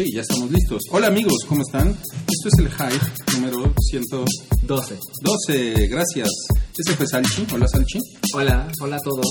Sí, ya estamos listos. Hola amigos, ¿cómo están? Esto es el Hype número 112. 12, gracias. Ese fue Salchi. Hola Salchi. Hola, hola a todos.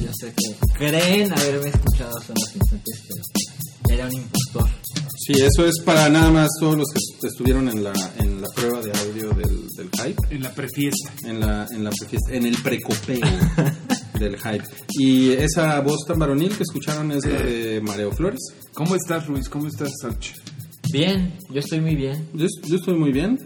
Ya sé que creen haberme escuchado hace unos instantes, pero era un impostor. Sí, eso es para nada más todos los que estuvieron en la, en la prueba de audio del, del Hype. En la prefiesta. En la, en la prefiesta, en el precopeo del Hype. Y esa voz tan varonil que escucharon es la de Mareo Flores. ¿Cómo estás, Luis? ¿Cómo estás, Salchi? Bien, yo estoy muy bien. Yo, yo estoy muy bien.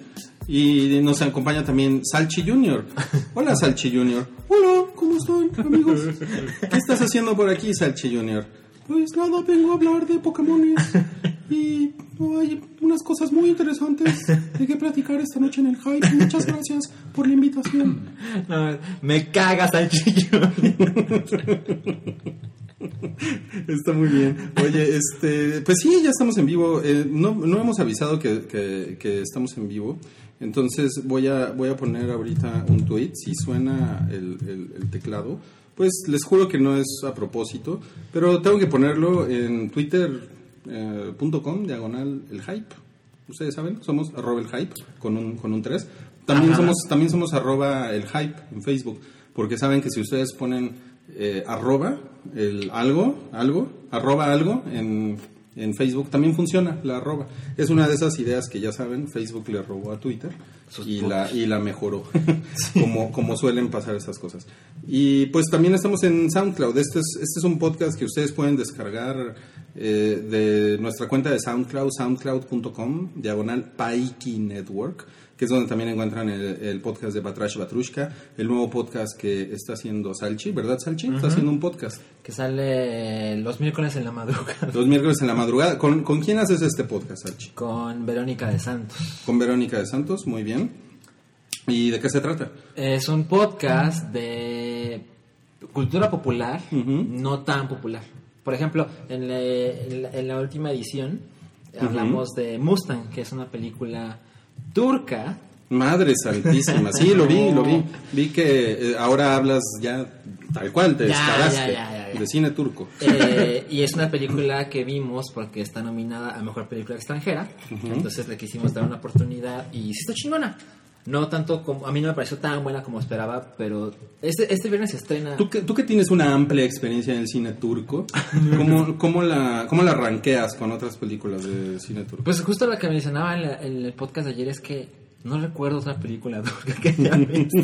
Y nos acompaña también Salchi Junior. Hola, Salchi Junior. Hola, ¿cómo están, amigos? ¿Qué estás haciendo por aquí, Salchi Junior? Pues nada, vengo a hablar de Pokémon y hay unas cosas muy interesantes de que platicar esta noche en el hype. Muchas gracias por la invitación. No, me cagas al chillo. Está muy bien. Oye, este, pues sí, ya estamos en vivo. Eh, no, no hemos avisado que, que, que estamos en vivo. Entonces voy a, voy a poner ahorita un tweet. Si suena el, el, el teclado, pues les juro que no es a propósito. Pero tengo que ponerlo en twitter.com, diagonal el hype. Ustedes saben, somos arroba el hype con un, con un 3. También somos, también somos arroba el hype en Facebook. Porque saben que si ustedes ponen eh, arroba el algo, algo, arroba algo en, en Facebook también funciona la arroba. Es una de esas ideas que ya saben, Facebook le robó a Twitter y la, y la mejoró, como, como suelen pasar esas cosas. Y pues también estamos en SoundCloud. Este es, este es un podcast que ustedes pueden descargar eh, de nuestra cuenta de SoundCloud, soundcloud.com, diagonal Paiki Network que es donde también encuentran el, el, podcast de Batrash Batrushka, el nuevo podcast que está haciendo Salchi, ¿verdad Salchi? Uh -huh. Está haciendo un podcast. Que sale los miércoles en la madrugada. Los miércoles en la madrugada. ¿Con, ¿con quién haces este podcast, Salchi? Con Verónica de Santos. Con Verónica de Santos, muy bien. ¿Y de qué se trata? Es un podcast de cultura popular, uh -huh. no tan popular. Por ejemplo, en la, en la, en la última edición uh -huh. hablamos de Mustang, que es una película turca. Madre santísima, sí, lo vi, lo vi. Vi que eh, ahora hablas ya tal cual, te Ya, descaraste ya, ya, ya, ya. de cine turco. Eh, y es una película que vimos porque está nominada a Mejor Película Extranjera. Entonces le quisimos dar una oportunidad y sí está chingona. No tanto como, a mí no me pareció tan buena como esperaba, pero este, este viernes se estrena. ¿Tú que, tú que tienes una amplia experiencia en el cine turco, ¿cómo, cómo, la, ¿cómo la ranqueas con otras películas de cine turco? Pues justo lo que mencionaba en, la- en el podcast de ayer es que no recuerdo otra película turca que haya visto.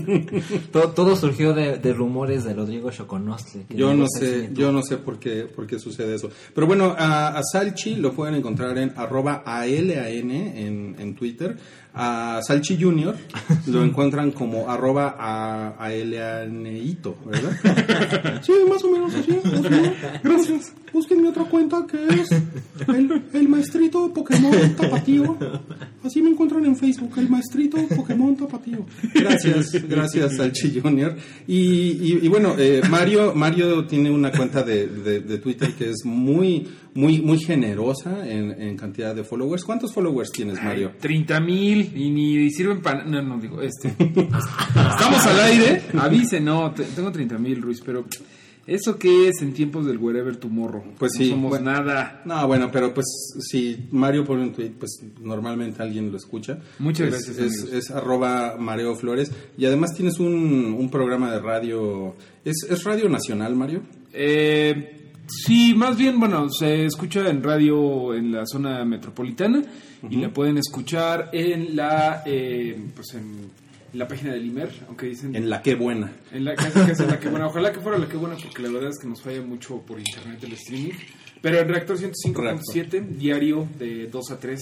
todo, todo surgió de, de rumores de Rodrigo Shokonostle. Yo no sé, yo no sé por qué, por qué sucede eso. Pero bueno, a, a Salchi lo pueden encontrar en arroba ALAN en, en Twitter. A Salchi Junior lo encuentran como arroba a- ALANeito, ¿verdad? sí, más o menos así. menos. Gracias. Busquen mi otra cuenta que es el, el maestrito Pokémon Tapatío. Así me encuentran en Facebook, el maestrito Pokémon Tapatío. Gracias, gracias Salchi Junior. Y, y, y bueno, eh, Mario, Mario tiene una cuenta de, de, de Twitter que es muy, muy, muy generosa en, en cantidad de followers. ¿Cuántos followers tienes, Mario? 30 mil y ni sirven para... No, no, digo, este... Estamos al aire. Avise, no, te- tengo 30 mil, Ruiz, pero... ¿Eso qué es en tiempos del wherever tomorrow? Pues no sí, somos bueno. nada. No, bueno, pero pues si Mario pone un tweet, pues normalmente alguien lo escucha. Muchas gracias, Es, es arroba Mareo Flores. Y además tienes un, un programa de radio. ¿Es, ¿Es Radio Nacional, Mario? Eh, sí, más bien, bueno, se escucha en radio en la zona metropolitana y la pueden escuchar en la, eh, pues en la página del IMER, aunque dicen... En La Qué Buena. En la casi casi en la que buena. Ojalá que fuera la que buena, porque la verdad es que nos falla mucho por internet el streaming. Pero en Reactor 105.7, diario de 2 a 3,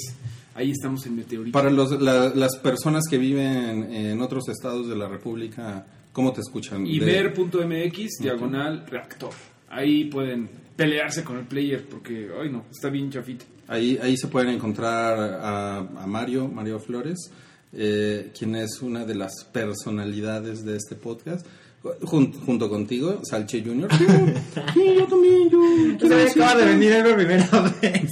ahí estamos en Meteorito. Para los, la- las personas que viven en otros estados de la República, ¿cómo te escuchan? De- Imer.mx, diagonal reactor. Ahí pueden pelearse con el player, porque, ay no, está bien chafita. Ahí, ahí se pueden encontrar a, a Mario, Mario Flores, eh, quien es una de las personalidades de este podcast. Jun- junto contigo, Salche Junior. Sí, sí, yo también, yo quiero decir, acaba de que, venir por primera vez.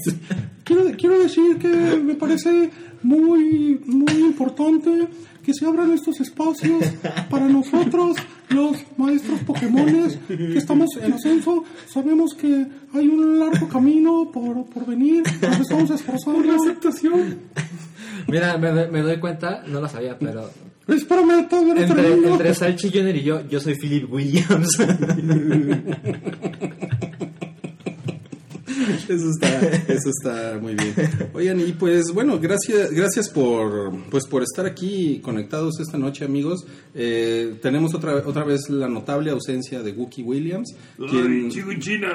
quiero, quiero decir que me parece muy, muy importante que se abran estos espacios para nosotros, los maestros Pokémones, que estamos en ascenso. Sabemos que hay un largo camino por, por venir, nos estamos esforzando. La aceptación. Mira, me, doy- me doy cuenta, no lo sabía, pero Espérame, todavía no entre, termino. entre Salchi Jr. y yo, yo soy Philip Williams. Eso está, eso está muy bien. Oigan, y pues bueno, gracias, gracias por, pues por estar aquí conectados esta noche, amigos. Eh, tenemos otra, otra vez la notable ausencia de Wookie Williams, quien, Ay, en China.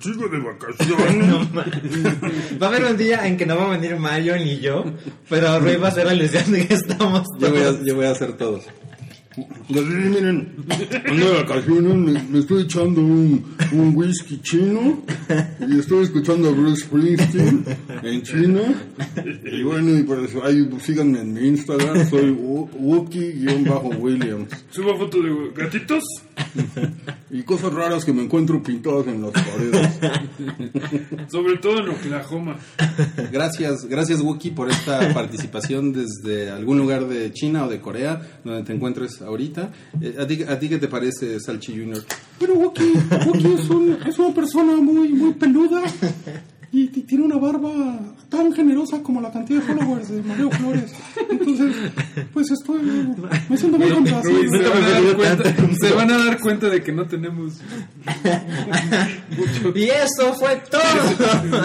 Sigo de vacaciones. Va a haber un día en que no va a venir Mario ni yo, pero Rui va a ser la ilusión de que estamos yo voy a, yo voy a hacer todos. Pues miren, ando de vacaciones, me, me estoy echando un, un whisky chino y estoy escuchando a Bruce Springsteen en China. Y bueno, y por eso, ahí síganme en mi Instagram, soy Wo- Wookie-Williams. Subo foto de gatitos. Y cosas raras que me encuentro pintadas en las paredes. Sobre todo en Oklahoma. Gracias, gracias Wookie por esta participación desde algún lugar de China o de Corea, donde te encuentres ahorita. Eh, ¿a, ti, ¿A ti qué te parece, Salchi Junior? Bueno, Wookie, Wookie es, un- es una persona muy, muy peluda y, tiene una barba tan generosa como la cantidad de followers de Mario Flores. Entonces, pues estoy, me siento muy complacido. se, van a dar cuenta, se van a dar cuenta de que no tenemos mucho. Y eso fue todo.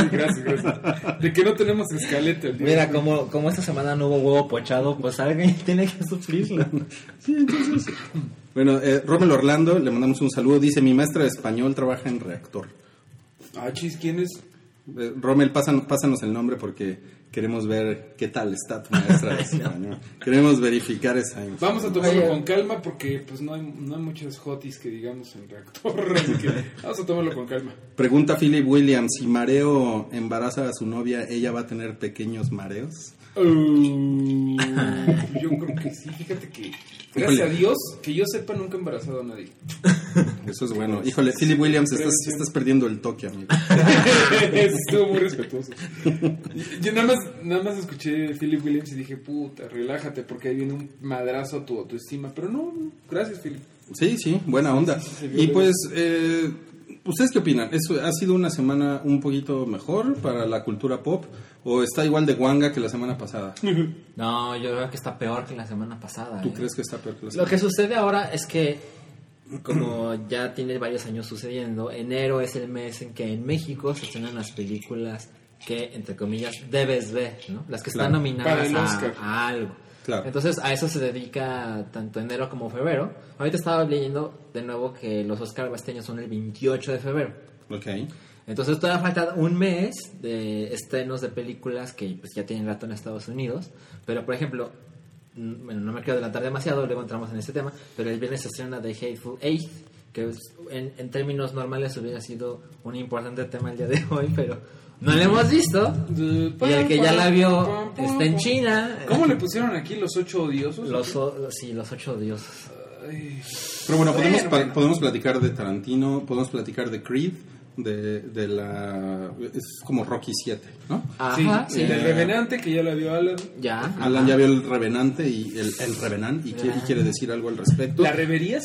Gracias, gracias. De que no tenemos escaleta el día Mira, de como, como esta semana no hubo huevo pochado, pues alguien tiene que sufrirlo. Sí, entonces, Bueno, eh, Rommel Orlando, le mandamos un saludo. Dice, mi maestra de español trabaja en reactor. Ah, chis, ¿quién es? Eh, Rommel, pásanos, pásanos el nombre porque queremos ver qué tal está tu maestra de español. Queremos verificar esa info. Vamos a tomarlo con calma porque pues no hay, no hay muchas hotis que digamos en reactor. Así que vamos a tomarlo con calma. Pregunta Philip Williams, si Mareo embaraza a su novia, ¿ella va a tener pequeños mareos? Uh, yo creo que sí. Fíjate que, gracias Híjole. a Dios, que yo sepa, nunca he embarazado a nadie. Eso es bueno. Híjole, Philip Williams, estás, estás perdiendo el toque, amigo. Estuvo muy respetuoso. Yo nada más, nada más escuché a Philip Williams y dije, puta, relájate porque ahí viene un madrazo a tu autoestima. Pero no, gracias, Philip. Sí, sí, buena onda. Y pues, eh, ¿ustedes qué opinan? ¿Eso ha sido una semana un poquito mejor para la cultura pop? ¿O está igual de guanga que la semana pasada? No, yo creo que está peor que la semana pasada. ¿Tú ¿eh? crees que está peor que la Lo semana que sucede ahora es que, como ya tiene varios años sucediendo, enero es el mes en que en México se estrenan las películas que, entre comillas, debes ver, ¿no? Las que están Claro. nominadas a algo. Claro. Entonces a eso se dedica tanto enero como febrero. Ahorita estaba leyendo de nuevo que los Oscar este año son el 28 de febrero. Ok. Entonces todavía falta un mes de estrenos de películas que pues, ya tienen rato en Estados Unidos. Pero por ejemplo, bueno, no me quiero adelantar demasiado, luego entramos en este tema, pero el viernes se estrena The Hateful Eight, que en, en términos normales hubiera sido un importante tema el día de hoy, pero no lo hemos visto. Y el que ya la vio está en China. ¿Cómo le pusieron aquí los ocho odiosos? Los, o- sí, los ocho dioses. Ay, Pero bueno, podemos, Bueno, pa- bueno. podemos platicar de Tarantino, podemos platicar de Creed, de, de la... Es como Rocky 7, ¿no? Ajá, sí, sí. el del Revenante que ya la vio Alan. Ya. Alan ya vio el Revenante y el, el Revenant y, quiere- y quiere decir algo al respecto. ¿La reverías?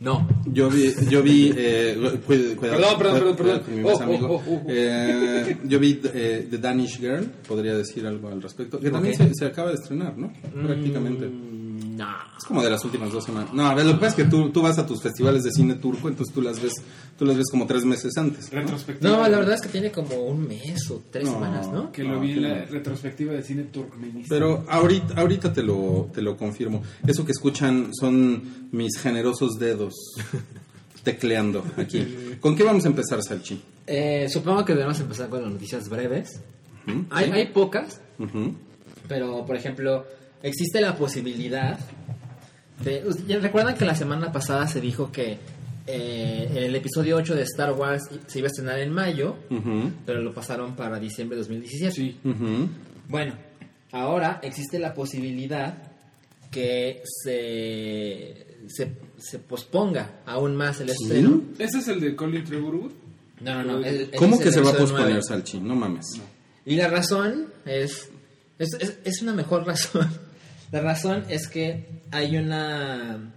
No. Yo vi, yo vi, eh, cuida- cuidado, Perdón, perdón, perdón, Oh, oh, oh. Eh, yo vi eh, The Danish Girl, podría decir algo al respecto, que también se, se acaba de estrenar, ¿no? Prácticamente. Mm, No. Es como de las últimas dos semanas. No, a ver, lo que pasa es que tú, tú vas a tus festivales de cine turco, entonces tú las ves, tú las ves como tres meses antes. Retrospectiva. No, la verdad es que tiene como un mes o tres No. semanas, ¿no? Que lo No, vi en la no. retrospectiva de cine turkmenista. Pero ahorita, ahorita te lo, te lo confirmo. Eso que escuchan son mis generosos dedos tecleando aquí. ¿Con qué vamos a empezar, Salchi? Eh, supongo que debemos empezar con las noticias breves. Hay, hay pocas, pero por ejemplo, existe la posibilidad de... ¿ya ¿Recuerdan que la semana pasada se dijo que eh, el episodio 8 de Star Wars se iba a estrenar en mayo, Ujú. pero lo pasaron para diciembre de 2017? Sí. Ujú. Bueno, ahora existe la posibilidad que se, se, se posponga aún más el estreno. ¿Ese es el de Colin Trevorwood? No, no, no. el- ¿Cómo que se va a posponer. Salchi? No mames. Y la razón es, es, es, es una mejor razón La razón es que hay una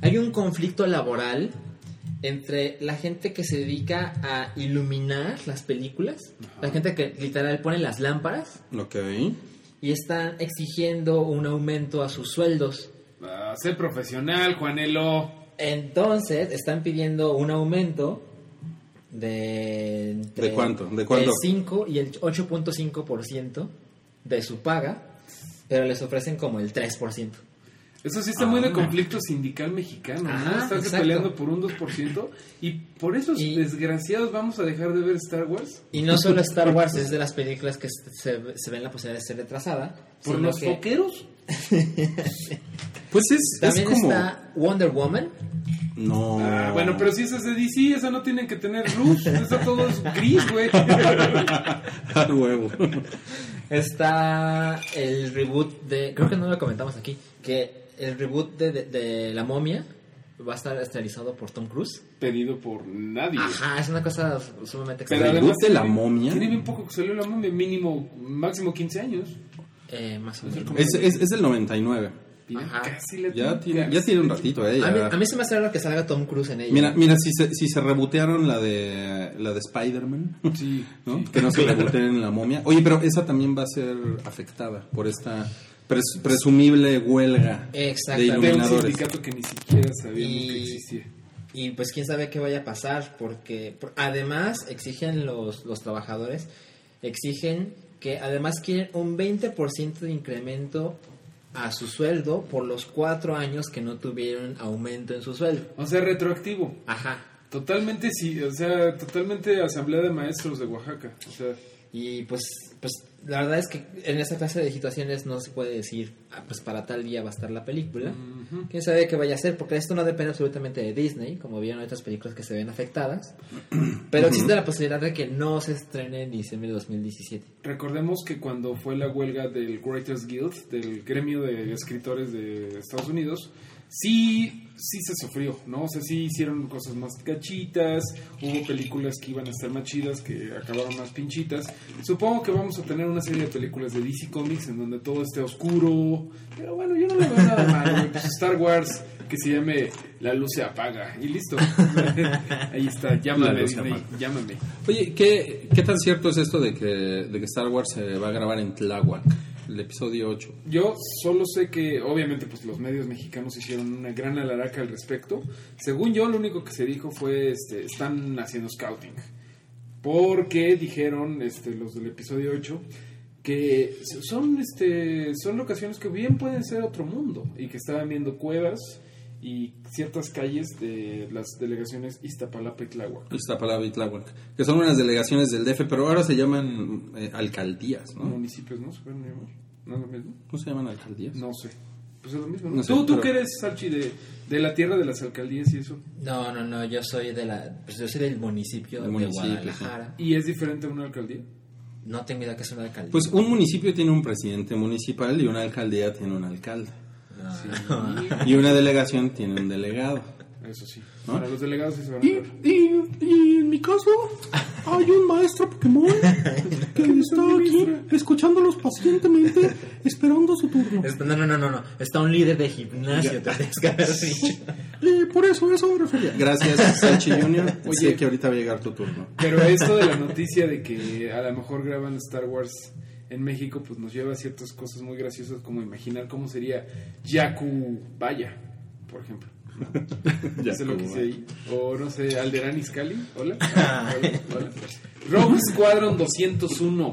hay un conflicto laboral entre la gente que se dedica a iluminar las películas, la gente que literal pone las lámparas Ok. y están exigiendo un aumento a sus sueldos. Ah, sé profesional, Juanelo. Entonces están pidiendo un aumento de... entre ¿De cuánto? ¿De cuánto? El 5 y el 8.5% de su paga, pero les ofrecen como el 3%. Eso sí está muy de conflicto sindical mexicano, ¿no? Ajá, Estás exacto. peleando por un 2% y por esos Y- desgraciados vamos a dejar de ver Star Wars. Y no solo Star Wars es de las películas que se, se ven la posibilidad de ser retrasada, ¿Por los que foqueros? Pues es, es también como... está Wonder Woman, No. Ah, bueno, pero si esa es de DC, esa no tiene que tener luz. Esa todo es gris, güey. A huevo. está el reboot de, creo que no lo comentamos aquí, que el reboot de, de- de La Momia va a estar estelarizado por Tom Cruise. Pedido por nadie. Ajá, es una cosa sumamente Pero extraña. ¿Reboot además de la momia? Tiene bien poco que salió la momia, mínimo, máximo 15 años. Eh, más o menos. Es, es, es del 99. Mira, Ajá. casi le Ya tiene, ya tiene un ratito, ¿eh? A mí, ya. a mí se me hace raro que salga Tom Cruise en ella. Mira, mira si se, si se rebotearon la de la de Spider-Man, Sí, ¿no? sí. Que no se reboteen la momia. Oye, pero esa también va a ser afectada por esta pres- presumible huelga de Exactamente. De un iluminadores. sindicato que ni siquiera sabíamos Y- que existía. Y pues quién sabe qué vaya a pasar, porque por- además exigen los, los trabajadores, exigen que además quieren un 20% de incremento a su sueldo por los cuatro años que no tuvieron aumento en su sueldo. O sea, retroactivo. Ajá. Totalmente, sí, o sea, totalmente asamblea de maestros de Oaxaca. O sea, Y pues, pues la verdad es que en esta clase de situaciones no se puede decir, "Ah, pues para tal día va a estar la película. Quién sabe qué vaya a ser, porque esto no depende absolutamente de Disney, como vieron otras películas que se ven afectadas. Pero existe la posibilidad de que no se estrene en diciembre de 2017. recordemos que cuando fue la huelga del Writers Guild, del gremio de escritores de Estados Unidos, sí, sí se sufrió, ¿no? O sea, sí hicieron cosas más cachitas, hubo películas que iban a estar más chidas, que acabaron más pinchitas. Supongo que vamos a tener una serie de películas de DC Comics en donde todo esté oscuro, pero bueno, yo no le veo nada malo. Pues Star Wars, que se llame La luz se apaga, y listo. Ahí está, llámame, Disney, llámame. Oye, ¿qué, ¿qué tan cierto es esto de que, de que Star Wars se va a grabar en Tláhuac? El episodio 8. Yo solo sé que, obviamente, pues los medios mexicanos hicieron una gran alaraca al respecto. Según yo, lo único que se dijo fue, este, están haciendo scouting. Porque dijeron, este, los del episodio 8, que son, este, son locaciones que bien pueden ser otro mundo. Y que estaban viendo cuevas y ciertas calles de las delegaciones Iztapalapa y Tláhuac. Iztapalapa y Tláhuac. Que son unas delegaciones del DF, pero ahora se llaman eh, alcaldías, ¿no? Municipios, ¿no? ¿Se pueden llamar? ¿No es lo mismo? ¿No se llaman alcaldías? No sé. Pues es lo mismo. ¿no? No sé, tú, tú pero- que eres, Salchi, de, de la tierra de las alcaldías y eso. No, no, no, yo soy de la, pues yo soy del municipio de municipio, Guadalajara. ¿Y es diferente a una alcaldía? No tengo idea que es una alcaldía. Pues un municipio tiene un presidente municipal y una alcaldía tiene un alcalde. Y una delegación tiene un delegado. Eso sí. ¿No? Para los delegados sí se van a Y, y, y en mi caso, hay un maestro Pokémon que está aquí escuchándolos pacientemente, esperando su turno. No, no, no, no, no. Está un líder de gimnasio, te tienes que haber dicho. Y por eso, eso me refería. Gracias, Salchi Junior. Oye. sé que ahorita va a llegar tu turno. Pero esto de la noticia de que a lo mejor graban Star Wars en México, pues nos lleva a ciertas cosas muy graciosas, como imaginar cómo sería Yaku Vaya, por ejemplo. ¿no? Eso es lo que hice ahí. O no sé, Alderán Iscali. Hola. Hola, hola. Rogue Squadron 201.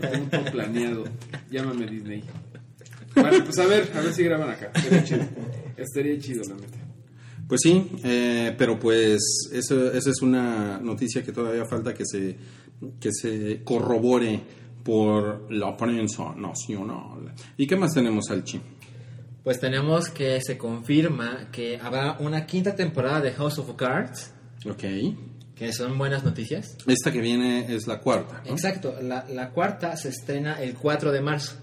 Tengo todo planeado. Llámame Disney. Vale, pues a ver, a ver si graban acá. Estaría chido. Estaría chido, la neta. Pues sí, eh, pero pues eso, esa es una noticia que todavía falta que se, que se corrobore por la prensa nacional. ¿Y qué más tenemos, Salchi? Pues tenemos que se confirma que habrá una quinta temporada de House of Cards, Ok. que son buenas noticias. Esta que viene es la cuarta, ¿no? Exacto, la, la cuarta se estrena el 4 de marzo.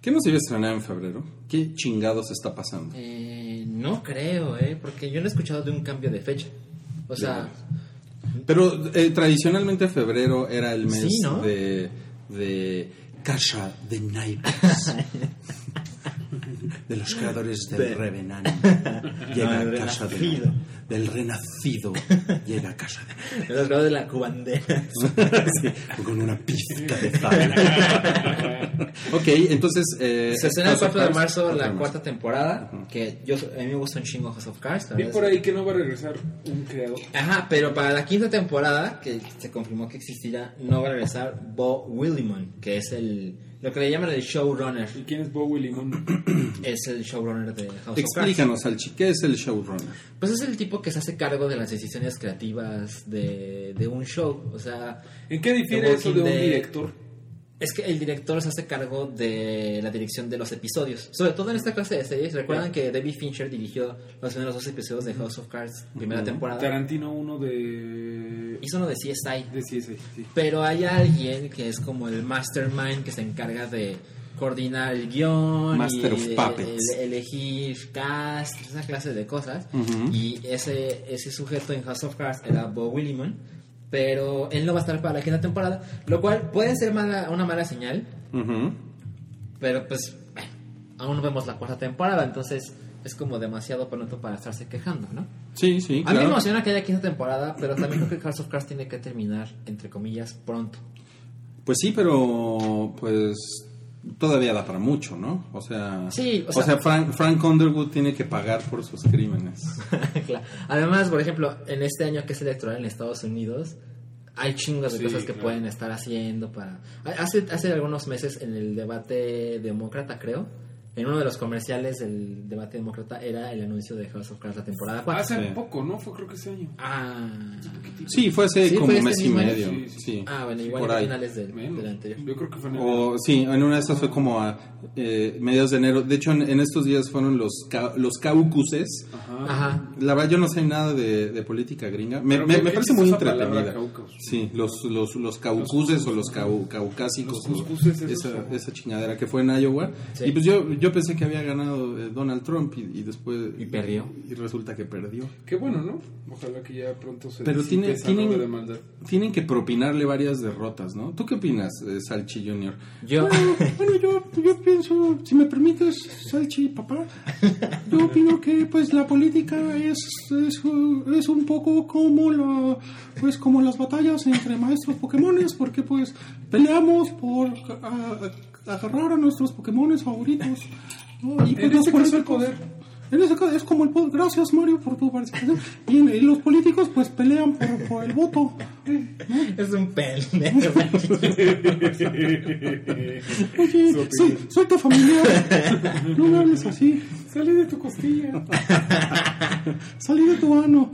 ¿Qué no se iba a estrenar en febrero? ¿Qué chingados está pasando? Eh, no creo, ¿eh? Porque yo no he escuchado de un cambio de fecha. O sea, Pero eh, tradicionalmente febrero era el mes Sí, ¿no? de, de Casa de Naipes. de los creadores del De- Revenant llega del a casa de renacido. del renacido llega a casa de Los grados de la cubandera. Sí, con una pizca de sal. ok, entonces eh, Se estrena el House of 4 de marzo 4 de la cuarta temporada. Que yo, a mí me gusta un chingo House of Cards. Vi por ahí que no va a regresar un creador. Ajá, pero para la quinta temporada, que se confirmó que existirá, no va a regresar Bo Willimon, que es el. Lo que le llaman el showrunner. ¿Y quién es Bowie Limón? Es el showrunner de House of Cards. Explícanos, Alchi, ¿qué es el showrunner? Pues es el tipo que se hace cargo de las decisiones creativas de, de un show. O sea, ¿En qué difiere The eso de un director? Es que el director se hace cargo de la dirección de los episodios. Sobre todo en esta clase de series. Recuerdan que David Fincher dirigió los primeros dos episodios de House of Cards, primera temporada. Tarantino uno de... Hizo uno de CSI. De CSI, sí. Pero hay alguien que es como el mastermind que se encarga de coordinar el guion, Master y of el- elegir cast, esa clase de cosas. Y ese, ese sujeto en House of Cards era Bo Willimon, pero él no va a estar para la quinta temporada, lo cual puede ser mala, una mala señal, pero pues bueno, aún no vemos la cuarta temporada, entonces es como demasiado pronto para estarse quejando, ¿no? Sí, sí, A mí claro. me emociona que haya quinta temporada, pero también creo que House of Cards tiene que terminar, entre comillas, pronto. Pues sí, pero pues todavía da para mucho, ¿no? O sea, Sí, o o sea- sea, Frank, Frank Underwood tiene que pagar por sus crímenes. Claro. Además, por ejemplo, en este año que es electoral en Estados Unidos, hay chingos de Sí, cosas que claro. pueden estar haciendo para... Hace, hace algunos meses en el debate demócrata, creo, en uno de los comerciales del debate demócrata era el anuncio de House of Cards la temporada 4. Hace Sí. poco, ¿no? Fue creo que ese año. Ah, Sí, fue hace Sí, como fue este mes y año. medio. Sí, sí. Sí, ah bueno, Sí, igual por a ahí. finales del, del anterior. Yo creo que fue en el- O sí, en una de esas fue como a eh, mediados de enero. De hecho, en, en estos días fueron los ca- los caucuses. Ajá. Ajá. La verdad, yo no sé nada de, de política gringa. Me, me- ¿qué me parece muy entretenida. Sí, los, los, los caucuses o los cau- caucásicos. Los o esa, esa chingadera que fue en Iowa. Sí. Y pues yo, yo pensé que había ganado eh, Donald Trump y, y después... Y perdió. Y resulta que perdió. Qué bueno, ¿no? Ojalá que ya pronto se Pero tiene- tienen- de maldad. Tienen que propinarle varias derrotas, ¿no? ¿Tú qué opinas, eh, Salchi Junior? Yo... Bueno, bueno, yo, yo pienso, si me permites, Salchi, papá, yo opino que pues la política es, es, uh, es un poco como la pues como las batallas entre maestros Pokémones, porque pues peleamos por a- agarrar a nuestros Pokémones favoritos. ¿no? Y, pues, En este caso, el poder. En ese caso es como el poder. Gracias, Mario, por tu participación. Y, y los políticos pues pelean por, por el voto. es un pendejo. Oye, sí, soy tu familiar. No me hables así. Salí de tu costilla. Salí de tu ano.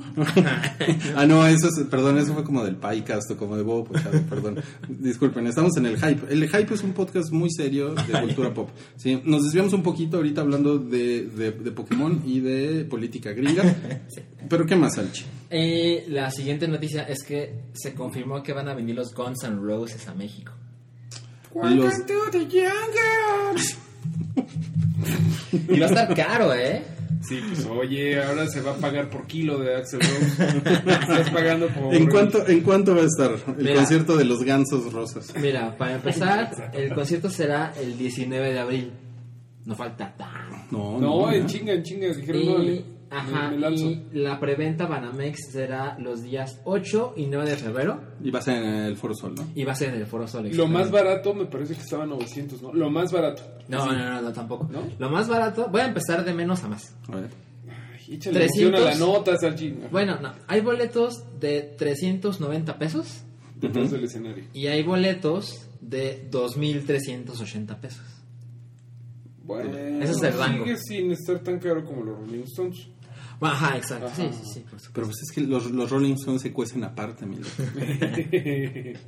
Ah, no, eso es, perdón, eso fue como del Pycast o como de Bobo Pochado, perdón. Disculpen, estamos en el Hype. El Hype es un podcast muy serio de cultura pop. Sí, nos desviamos un poquito ahorita hablando de, de, de Pokémon y de política gringa. Pero ¿qué más, Alchi? Eh, la siguiente noticia es que se confirmó que van a venir los Guns N' Roses a México. Los, Y va a estar caro, ¿eh? Sí, pues oye, ahora se va a pagar por kilo de Axel Rose. Estás pagando por. ¿en, cuánto, ¿En cuánto va a estar el Mira. concierto de los gansos rosas? Mira, para empezar, el concierto será el 19 de abril. No falta tanto. No, No, en chinga, en chinga. Dijeron, Y, ajá, me, me lanzo. y la preventa Banamex será los días 8 y 9 de febrero Y va a ser en el Foro Sol, ¿no? y va a ser en el Foro Sol. Lo más barato me parece que estaba en 900, ¿no? Lo más barato. No, no, no, no, tampoco. ¿No? Lo más barato, voy a empezar de menos a más. A ver. Ay, échale 300. emoción a la nota, Salchín. Bueno, no, hay boletos de 390 pesos Detrás del escenario. y hay boletos de 2.380 pesos. Bueno, Ese es el rango. sigue sin estar tan caro como los Rolling Stones. Ajá, exacto. Ajá. Sí, sí, sí. Pero pues es que los, los Rolling Stones se cuecen aparte, mi loco.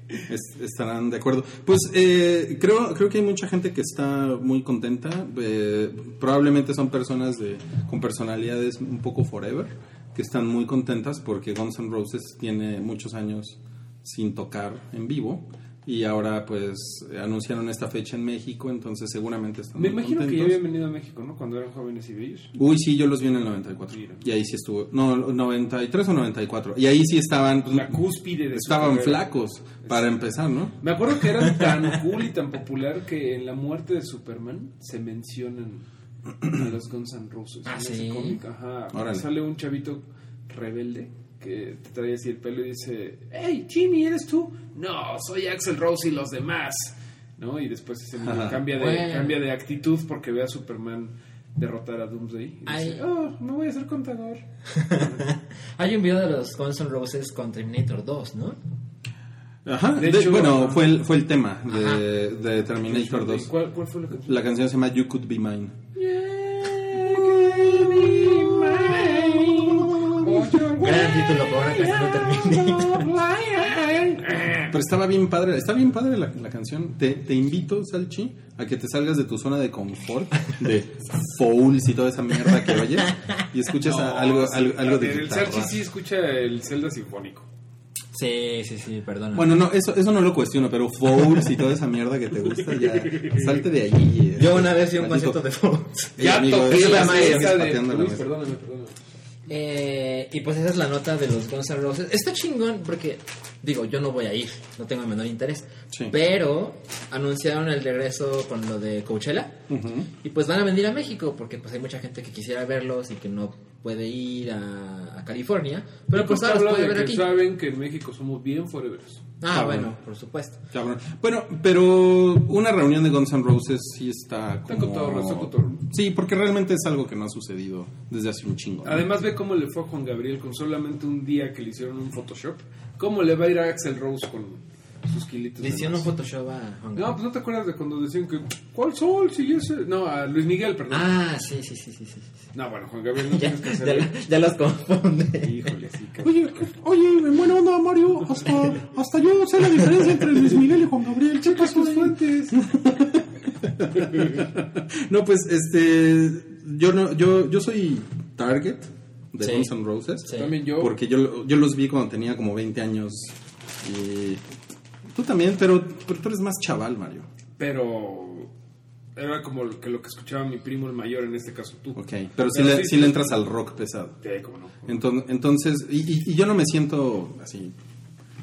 Es- estarán de acuerdo. Pues eh, creo, creo que hay mucha gente que está muy contenta. Eh, probablemente son personas de, con personalidades un poco forever, que están muy contentas porque Guns N' Roses tiene muchos años sin tocar en vivo. Y ahora pues anunciaron esta fecha en México, entonces seguramente están Me imagino que ya contentos. habían venido a México, ¿no? Cuando eran jóvenes y bellos. Uy, sí, yo los vi en el 94. Mira. Y ahí sí estuvo. No, 93 o 94. Y ahí sí estaban. La cúspide de su Estaban carrera. flacos, para empezar, ¿no? Me acuerdo que eran tan cool y tan popular que en la muerte de Superman se mencionan a los Guns N' Roses. Ah, en ese ¿sí? cómic, ajá. Sale un chavito rebelde que te trae así el pelo y dice, hey, Jimmy, ¿eres tú? No, soy Axel Rose y los demás. ¿No? Y después ese cambia de, Bueno. cambia de actitud porque ve a Superman derrotar a Doomsday. Y Ay. dice, oh, me voy a hacer contador. Hay un video de los Guns N' Roses con Terminator 2, ¿no? Ajá, De de- hecho, bueno, fue el, fue el tema de, Terminator 2. ¿Cuál, cuál fue la canción? La canción se llama You Could Be Mine. Gran título para una canción de Terminator. Pero estaba bien padre, está bien padre la, la canción. Te, te invito, Salchi, a que te salgas de tu zona de confort, de fouls y toda esa mierda que oyes, y escuches a- algo, sí, algo, de El guitarra. Salchi sí escucha el Zelda Sinfónico. Sí, sí, sí, perdona. Bueno, no, eso, eso no lo cuestiono, pero fouls y toda esa mierda que te gusta, ya salte de allí. eh. Yo una vez a un concierto de. Ey, amigo, toqué la de... Luis, mesa. perdóname, perdóname. Eh, y pues esa es la nota de los Guns N' Roses. Está chingón porque, digo, yo no voy a ir, no tengo el menor interés. Sí. Pero anunciaron el regreso con lo de Coachella. Y pues van a venir a México porque pues hay mucha gente que quisiera verlos y que no puede ir a, a California. Pero pues ahora los puede de ver aquí. saben que en México somos bien foreveros. Ah, Cabrón. bueno, por supuesto. Cabrón. Bueno, pero una reunión de Guns N' Roses sí está Está como... cotorro, está cotorro. Sí, porque realmente es algo que no ha sucedido desde hace un chingo. ¿no? Además ve cómo le fue a Juan Gabriel con solamente un día que le hicieron un Photoshop. ¿Cómo le va a ir a Axel Rose con sus kilitos? Un Photoshop a Juan No, Gabriel. pues no te acuerdas de cuando decían que ¿cuál sol? Si ese? No, a Luis Miguel, perdón. Ah, sí, sí, sí, sí. sí. No, bueno, Juan Gabriel no Ya, tienes que ya, hacer. ya los confunde. Híjole, sí, que- Oye, oye, en buena onda, Mario. Hasta, hasta yo sé la diferencia entre Luis Miguel y Juan Gabriel. ¿Qué pasó ahí? No, pues este yo no yo yo soy target de Sí. Guns N' Roses Sí. También yo. porque yo yo los vi cuando tenía como 20 años y tú también, pero, pero tú eres más chaval, Mario. Pero era como lo que lo que escuchaba mi primo el mayor, en este caso tú. Ok, pero si le, sí le entras al rock pesado. Sí, cómo no. Entonces, entonces y, y- y yo no me siento así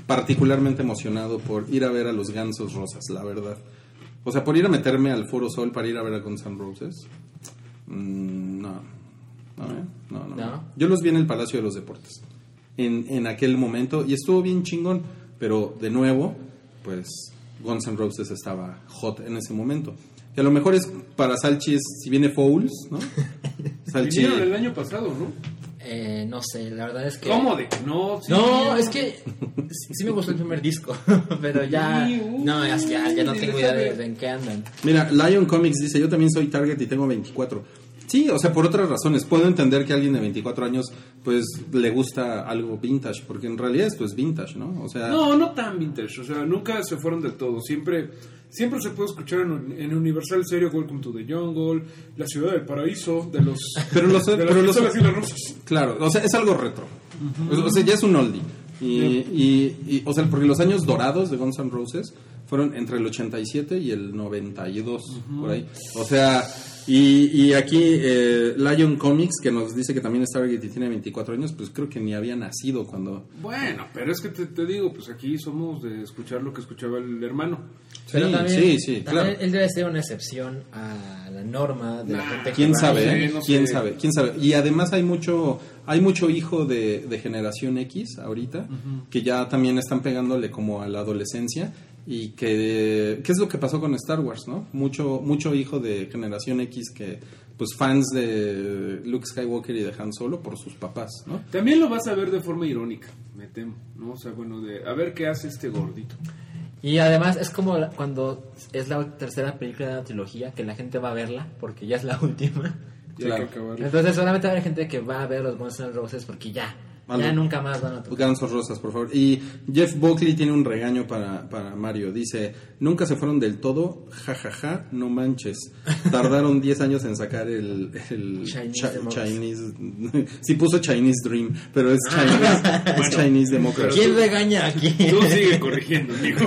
particularmente emocionado por ir a ver a los Gansos Rosas, la verdad. O sea, por ir a meterme al Foro Sol para ir a ver a Guns N' Roses. mm, no. No, ¿eh? no, no, ¿No? Yo los vi en el Palacio de los Deportes. En, en aquel momento. Y estuvo bien chingón. Pero de nuevo, pues Guns N' Roses estaba hot en ese momento. Que a lo mejor es para Salchi, es- si viene Fouls, ¿no? Salchi. Vinieron el año pasado, ¿no? Eh, no sé, la verdad es que... ¿Cómo de que no? Sí, No, es que sí me gustó el primer disco, pero ya... Sí, uy, No, ya, ya, no tengo idea de, de en qué andan. Mira, Lion Comics dice, yo también soy Target y tengo 24. Sí, o sea, por otras razones. Puedo entender que alguien de 24 años, pues, le gusta algo vintage, porque en realidad esto es vintage, ¿no? O sea, No, no tan vintage, o sea, nunca se fueron de todo. Siempre siempre se puede escuchar en, en Universal Serio Welcome to the Jungle, La Ciudad del Paraíso, de los Pero los- de las pero los- y las claro, o sea, es algo retro. o, o sea, ya es un oldie. Y, y, y, o sea, porque los años dorados de Guns N' Roses fueron entre el 87 y el 92, por ahí. O sea, y, y aquí eh, Lion Comics, que nos dice que también y tiene 24 años, pues creo que ni había nacido cuando... Bueno, pero es que te, te digo, pues aquí somos de escuchar lo que escuchaba el hermano. Pero Sí, también, sí, sí, también claro. él debe ser una excepción a la norma de la gente que quién va sabe ahí. ¿eh? no quién sé. sabe quién sabe y además hay mucho hay mucho hijo de, de generación X ahorita que ya también están pegándole como a la adolescencia y que qué es lo que pasó con Star Wars no mucho mucho hijo de generación X que pues fans de Luke Skywalker y de Han Solo por sus papás no También lo vas a ver de forma irónica, me temo, ¿no? O sea, bueno, de a ver qué hace este gordito. Y además es como cuando es la tercera película de la trilogía que la gente va a verla porque ya es la última. Claro. Entonces solamente va a haber gente que va a ver los N' Roses porque ya, Vale. ya nunca más van a tocar. Gansos Rosas, por favor. Y Jeff Buckley tiene un regaño para, para Mario. Dice, nunca se fueron del todo, jajaja, no manches. Tardaron 10 años en sacar el, el Chinese Chi- Democracy. Chinese... sí puso Chinese Dream, pero es Chinese, es Chinese Democracy. ¿Quién regaña aquí? Tú sigue corrigiendo, amigo.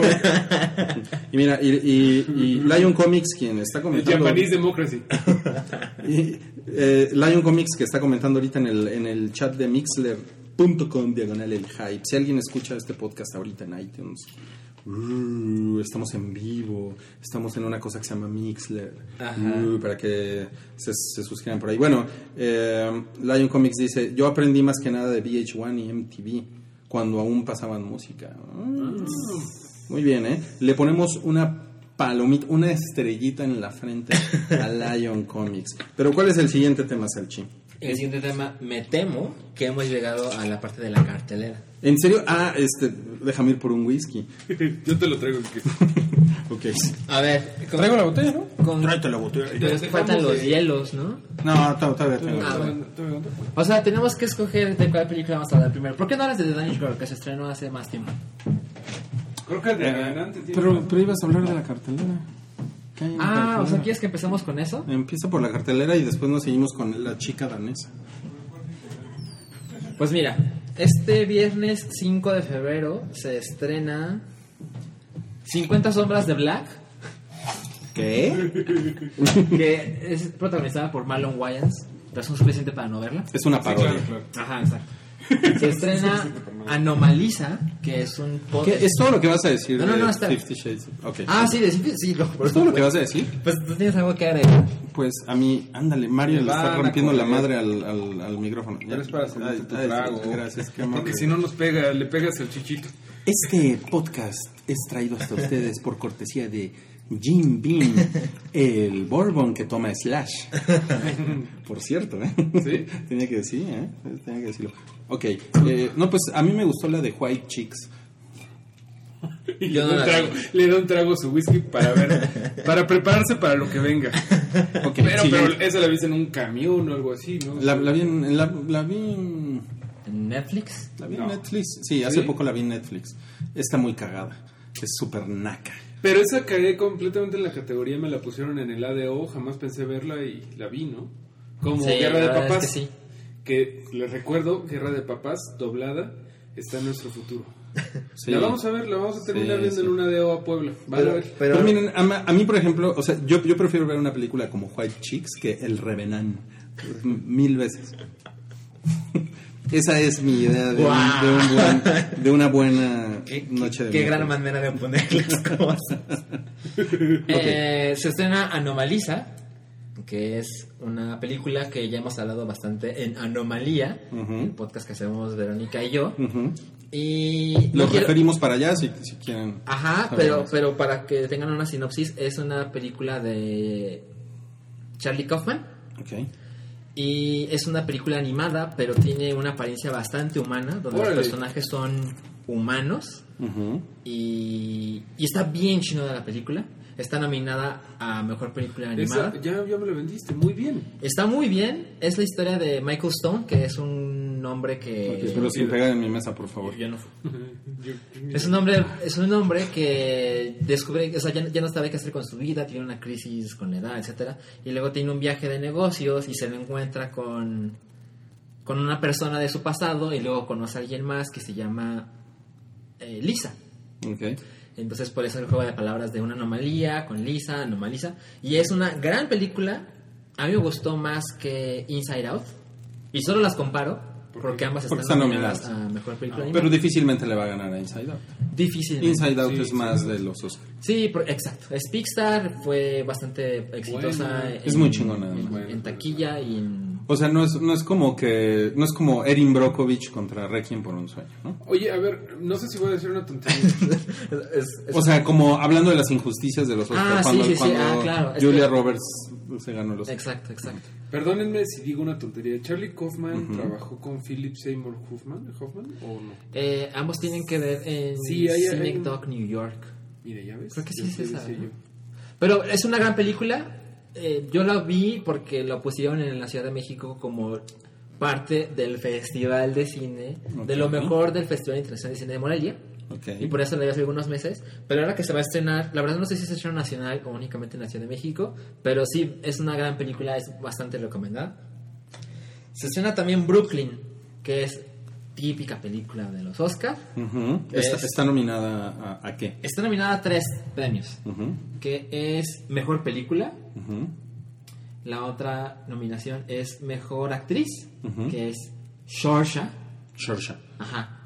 Y mira, y, y- y Lion Comics, quien está El comentando... Japanese Democracy. Y, eh, Lion Comics que está comentando ahorita en el, en el chat de mixler.com diagonal el hype. Si alguien escucha este podcast ahorita en iTunes, "Uh, estamos en vivo, estamos en una cosa que se llama Mixler. Uh, para que se, se suscriban por ahí. Bueno, eh, Lion Comics dice, yo aprendí más que nada de VH1 y MTV cuando aún pasaban música. Mm. Muy bien, ¿eh? Le ponemos una palomita, una estrellita en la frente a Lion Comics. Pero ¿cuál es el siguiente tema, Salchi? El siguiente tema, me temo que hemos llegado a la parte de la cartelera. ¿En serio? Ah, este, déjame ir por un whisky. Yo te lo traigo. Ok. A ver, con, Traigo la botella, ¿no? con- la botella. pero es que faltan los hielos, ¿no? No, to- todavía tengo. Ah, bueno. O sea, tenemos que escoger de cuál película vamos a hablar primero. ¿Por qué no hablas de The Danish Girl, que se estrenó hace más tiempo? Creo que de adelante tiene Pero, pero ibas a hablar de la cartelera. ¿Qué hay en la Ah, o sea? ¿quieres que empecemos con eso? Empieza por la cartelera y después nos seguimos con la chica danesa. Pues mira, este viernes 5 de febrero se estrena 50 sombras de Black, ¿Qué? que es protagonizada por Marlon Wayans. Razón suficiente para no verla. Es una Sí, parodia. claro, claro. Ajá, exacto. Se estrena Anomaliza, que es un podcast. ¿Es todo lo que vas a decir No, no, de no, está- Fifty Shades? Ok. Ah, sí, de, sí, por ¿Es todo lo que vas a decir? Pues tú tienes algo que agregar. Pues a mí, ándale, Mario le está rompiendo la correr. madre al, al, al micrófono. Pero es para servirte tu Ay, ay, trago. Gracias, qué Porque si no nos pega, le pegas el chichito. Este podcast es traído hasta ustedes por cortesía de Jim Beam, el bourbon que toma Slash. Por cierto, ¿eh? Sí. Tenía que decir, ¿eh? Tenía que decirlo. Ok, eh, no, pues a mí me gustó la de White Chicks. Y le, no da trago, le da un trago su whisky para ver, para prepararse para lo que venga. Pero, pero esa la viste en un camión o algo así, ¿no? La, la vi en, la, la vi en, En Netflix. la vi en. Netflix. Sí, hace ¿Sí? poco la vi en Netflix. Está muy cagada. Es súper naca. Pero esa cagué completamente en la categoría, me la pusieron en el ADO, jamás pensé verla y la vi, ¿no? Como Sí, Guerra de Papás. es que sí. Que les recuerdo, Guerra de Papás, doblada, está en nuestro futuro. Sí. La vamos a ver, la vamos a terminar Sí, viendo sí. en una ADO a Puebla. Van a ver. pero, Pero, miren, a, ma- a mí, por ejemplo, o sea, yo, yo prefiero ver una película como White Chicks que El Revenant. M- Mil veces. Esa es mi idea de, un- de, buen- de una buena qué, noche de qué gran manera de poner las cosas. Eh, se estrena Anomaliza, que es una película que ya hemos hablado bastante en Anomalía, el podcast que hacemos Verónica y yo. Y Los quiero- referimos para allá si, si quieren. Ajá, pero, pero para que tengan una sinopsis, es una película de Charlie Kaufman. Ok. Y es una película animada, pero tiene una apariencia bastante humana, donde Órale. los personajes son humanos. Y, y está bien chino de la película. Está nominada a Mejor Película Animada. Esa, ya, ya me la vendiste, muy bien. Está muy bien. Es la historia de Michael Stone, que es un hombre que... Pero sin pegar en mi mesa, por favor. Yo no- Es un hombre, es un hombre que descubre, o sea, ya, ya no sabe qué hacer con su vida, tiene una crisis con la edad, etcétera, y luego tiene un viaje de negocios y se lo encuentra con con una persona de su pasado y luego conoce a alguien más que se llama eh, Lisa. Ok. Entonces por eso el juego de palabras de una anomalía con Lisa, anomaliza y es una gran película. A mí me gustó más que Inside Out y solo las comparo porque ambas Porque están nominadas a mejor película. Pero animada. difícilmente le va a ganar a Inside Out. difícil. Inside Out Sí, es más sí. de los Oscars. Sí, por- exacto. Es Pixar, fue bastante exitosa. Bueno, en- es muy chingona, En, en taquilla y en... O sea, no es, no es como que. No es como Erin Brockovich contra Requiem por un sueño, ¿no? Oye, a ver, no sé si voy a decir una tontería. es- es- O sea, como hablando de las injusticias de los Oscars. Ah, sí, cuando sí, sí, cuando ah, claro, Julia que- Roberts se ganó los exacto, exacto. Perdónenme si digo una tontería. ¿Charlie Kaufman trabajó con Philip Seymour Hoffman, Hoffman o no? Eh, ambos tienen que ver en Sí, Cynic un- Dog New York. Mira, ya ves. Creo que sí es esa. Pero es una gran película. Eh, yo la vi porque la pusieron en la Ciudad de México como parte del Festival de Cine, de lo mejor del Festival Internacional de Cine de Morelia. Y por eso la vi hace algunos meses. Pero ahora que se va a estrenar, la verdad no sé si es estreno nacional o únicamente en la Ciudad de México. Pero sí, es una gran película, es bastante recomendada. Se estrena también Brooklyn, que es típica película de los Oscars. Ujú. está, Es- está nominada a, a qué? Está nominada a tres premios, que es Mejor Película. La otra nominación es Mejor Actriz, que es Shorsha. Shorsha. Ajá.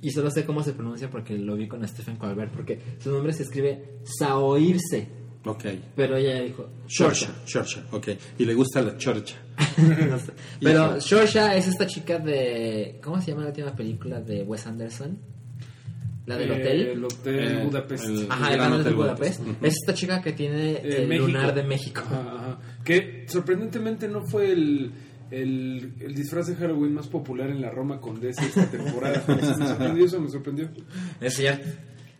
y solo sé cómo se pronuncia porque lo vi con Stephen Colbert, porque su nombre se escribe Saoirse, Ok. pero ella dijo Shorcha, Shorcha, ok. Y le gusta la chorcha. No sé. Pero Shorsha es esta chica de. ¿Cómo se llama la última película de Wes Anderson? La del Eh, hotel. El Hotel Eh, Budapest. el- Ajá, el el Gran Hotel Budapest. Budapest. Es esta chica que tiene Eh, el México. lunar de México. Ajá, ajá. Que sorprendentemente no fue el, el, el disfraz de Halloween más popular en la Roma Condesa esta temporada. me sorprendió eso, me sorprendió. Es cierto.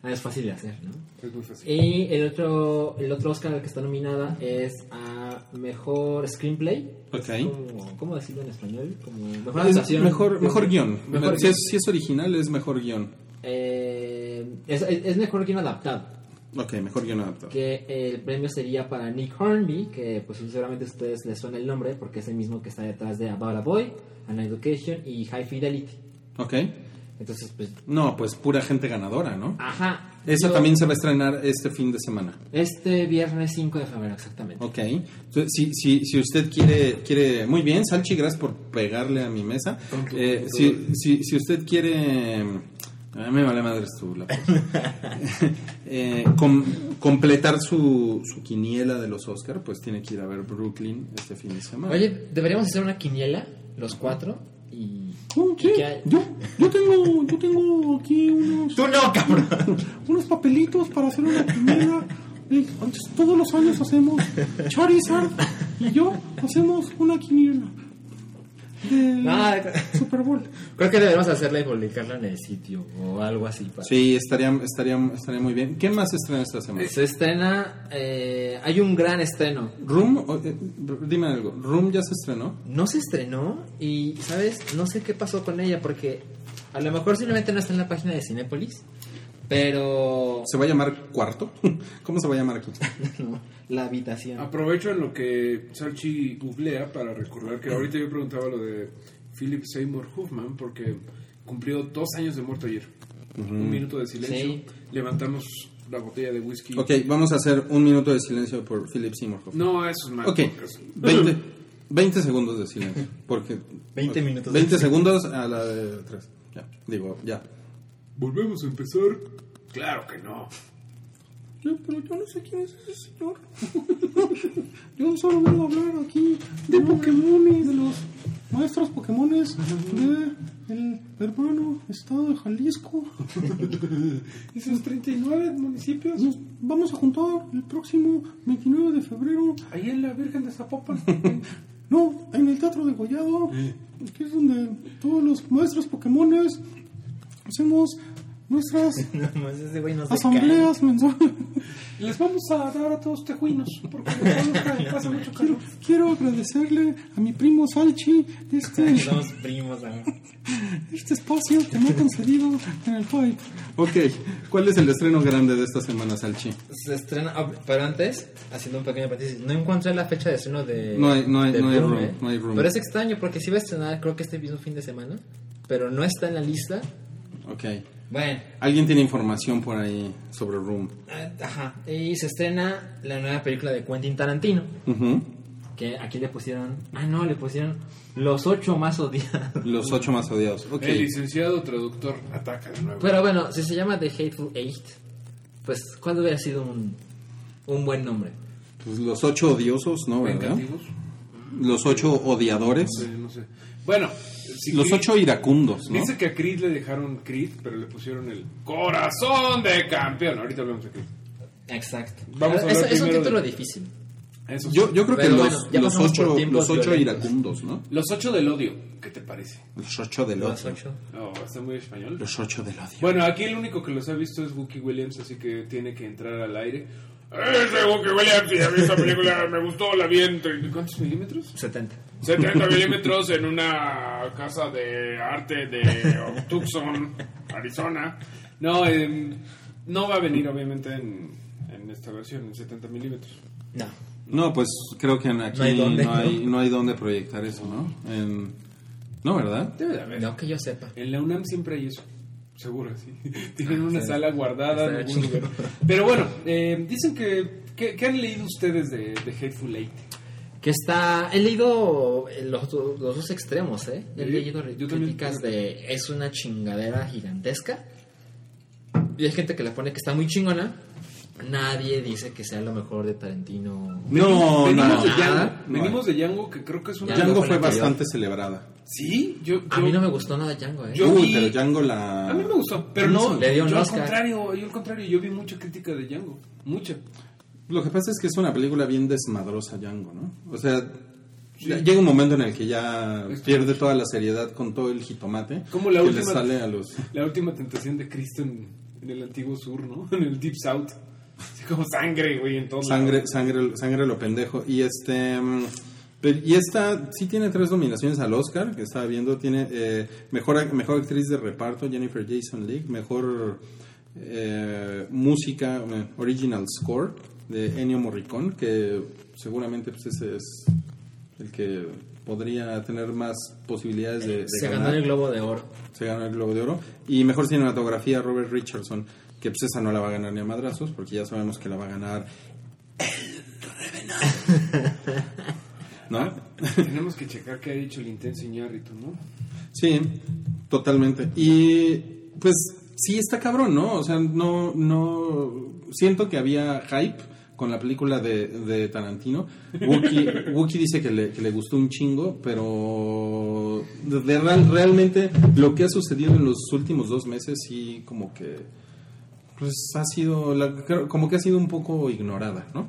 Ah, es fácil de hacer, ¿no? Es muy fácil. Y el otro, el otro Oscar al que está nominada es a Mejor Screenplay. Ok. Como- ¿Cómo decirlo en español? Como mejor Es adaptación. mejor, mejor guion. Mejor si, es, si es original, es mejor guion. Eh, es, es- es mejor guion adaptado. Ok, mejor guion adaptado. Que el premio sería para Nick Hornby, que pues seguramente a ustedes les suena el nombre porque es el mismo que está detrás de About a Boy, An Education y High Fidelity. Ok. Entonces, pues, No, pues pura gente ganadora, ¿no? ajá. Esa Yo- también se va a estrenar este fin de semana. Este viernes 5 de febrero, exactamente. Ok. Entonces, si, si, si usted quiere, quiere... Muy bien, Salchi, gracias por pegarle a mi mesa. Eh, si, si, si usted quiere... A mí me vale madre tu lápiz. Eh, com- completar su, su quiniela de los Oscar, pues tiene que ir a ver Brooklyn este fin de semana. Oye, deberíamos hacer una quiniela, los cuatro, y... Oh, Yo, yo tengo, yo tengo aquí unos, ¡Tú no, cabrón! unos papelitos para hacer una. Eh, antes, Todos los años hacemos Charizard y yo hacemos una quiniela de Ah, Super Bowl. creo que deberíamos hacerla y publicarla en el sitio o algo así. Para... Sí, estaría, estaría, estaría muy bien. ¿Qué más se estrena esta semana? Se estrena, eh, hay un gran estreno. Room, o- eh, dime algo, Room ya se estrenó. No se estrenó y, ¿sabes? No sé qué pasó con ella porque a lo mejor simplemente no está en la página de Cinépolis, pero... ¿Se va a llamar Cuarto? ¿Cómo se va a llamar aquí? No, la habitación. Aprovecho en lo que Sarchi googlea para recordar que ahorita yo preguntaba lo de Philip Seymour Hoffman porque cumplió dos años de muerto ayer. Un minuto de silencio. Sí. Levantamos la botella de whisky. Ok, vamos a hacer un minuto de silencio por Philip Seymour Hoffman. No, eso es mal. Ok, 20, 20 segundos de silencio. Porque 20 minutos. 20 segundos a la de 3. Ya, digo, ya. Volvemos a empezar. Claro que no. Yo, pero yo no sé quién es ese señor. yo solo vengo a hablar aquí de Pokémon de los maestros Pokémones de el hermano estado de Jalisco. ¿Y sus 39 municipios? Nos vamos a juntar el próximo 29 de febrero. Ahí en la Virgen de Zapopan. No, en el Teatro de Gollado, que es donde todos los maestros Pokémones hacemos nuestras No, ese güey no asambleas mensuales. Les vamos a dar a todos tejuinos. Porque pasa mucho calor. Quiero agradecerle a mi primo Salchi este. Somos primos, ¿no? este espacio que me ha concedido en el Hype. Ok, ¿cuál es el estreno grande de esta semana, Salchi? Se estrena, ah, pero antes, haciendo un pequeño paréntesis, no encontré la fecha de estreno de. No hay- no hay- de no hay Room, Room, ¿eh? no hay Room. Pero es extraño porque si va a estrenar, creo que este mismo fin de semana, pero no está en la lista. Ok. Bueno, ¿Alguien tiene información por ahí sobre Room? eh, ajá. Y se estrena la nueva película de Quentin Tarantino, Ujú. que aquí le pusieron. Ah, no, le pusieron Los ocho más odiados. Los ocho más odiados. Ok. El licenciado traductor ataca de nuevo. Pero bueno, si se llama The Hateful Eight, pues, ¿cuándo hubiera sido un, un buen nombre? Pues los ocho odiosos, ¿no? ¿Verdad? ¿Vengativos? Los ocho odiadores. Sí, no sé. Bueno, si Los Creed- ocho iracundos, ¿no? Dice que a Creed le dejaron Creed, pero le pusieron el corazón de campeón. Ahorita hablamos de Creed. Exacto. Vamos a es, hablar es un título de- difícil. Eso sí. Yo, yo creo que Pero los, bueno, los ocho, los ocho iracundos, ¿no? Los ocho del odio, ¿qué te parece? Los ocho del Los odio. ocho. No, está muy español. Los ocho del odio. Bueno, aquí el único que los ha visto es Wookie Williams, así que tiene que entrar al aire. Ese Wookie Williams, y a mí esa película me gustó, la vi en... ¿Cuántos milímetros? 70. 70 milímetros en una casa de arte de Tucson, Arizona. No, em, no va a venir obviamente en, en esta versión, en 70 milímetros. No. No, pues creo que aquí No hay dónde, no hay, ¿no? no hay dónde proyectar eso, ¿no? En... No, ¿verdad? Debe de haber. No que yo sepa. En la UNAM siempre hay eso. Seguro, sí. Tienen Ah, una sí. sala guardada en algún lugar. Pero bueno, eh, dicen que, que... ¿Qué han leído ustedes de, de Hateful Eight? Que está. He leído los, los dos extremos, ¿eh? He leído yo también. críticas de. Es una chingadera gigantesca. Y hay gente que le pone que está muy chingona. Nadie dice que sea lo mejor de Tarantino. No, venimos no. de Django, Nada. venimos de Django, que creo que es una... Django Django fue la bastante celebrada. Sí, yo... A mí no me gustó nada Django, ¿eh? Yo Uy, vi- pero Django la... A mí me gustó, pero no. Le dio un yo al contrario, yo al contrario, yo vi mucha crítica de Django, mucha. Lo que pasa es que es una película bien desmadrosa, Django, ¿no? O sea, llega un momento en el que ya pierde toda la seriedad con todo el jitomate Como la que última- le sale a los... La última tentación de Cristo en, en el antiguo sur, ¿no? En el Deep South. Así como sangre, güey, en todos Sangre, sangre, sangre lo pendejo. Y este... mm, y esta sí tiene tres nominaciones al Oscar, que estaba viendo. Tiene eh, mejor, mejor actriz de reparto, Jennifer Jason Leigh. Mejor eh, música, eh, original score, de Ennio Morricone, que seguramente pues, ese es el que podría tener más posibilidades de, de Se ganar. ganó el Globo de Oro. se ganó el Globo de Oro. Y mejor cinematografía, Robert Richardson, que pues esa no la va a ganar ni a madrazos, porque ya sabemos que la va a ganar el Revenant. ¿No? Tenemos que checar qué ha dicho el intenso Iñárritu, ¿no? Sí, totalmente. Y pues sí está cabrón, ¿no? O sea, no, no... Siento que había hype con la película de, de Tarantino. Wookie, Wookie dice que le, que le gustó un chingo, pero de- de real- realmente lo que ha sucedido en los últimos dos meses sí como que pues ha sido la- como que ha sido un poco ignorada, ¿no?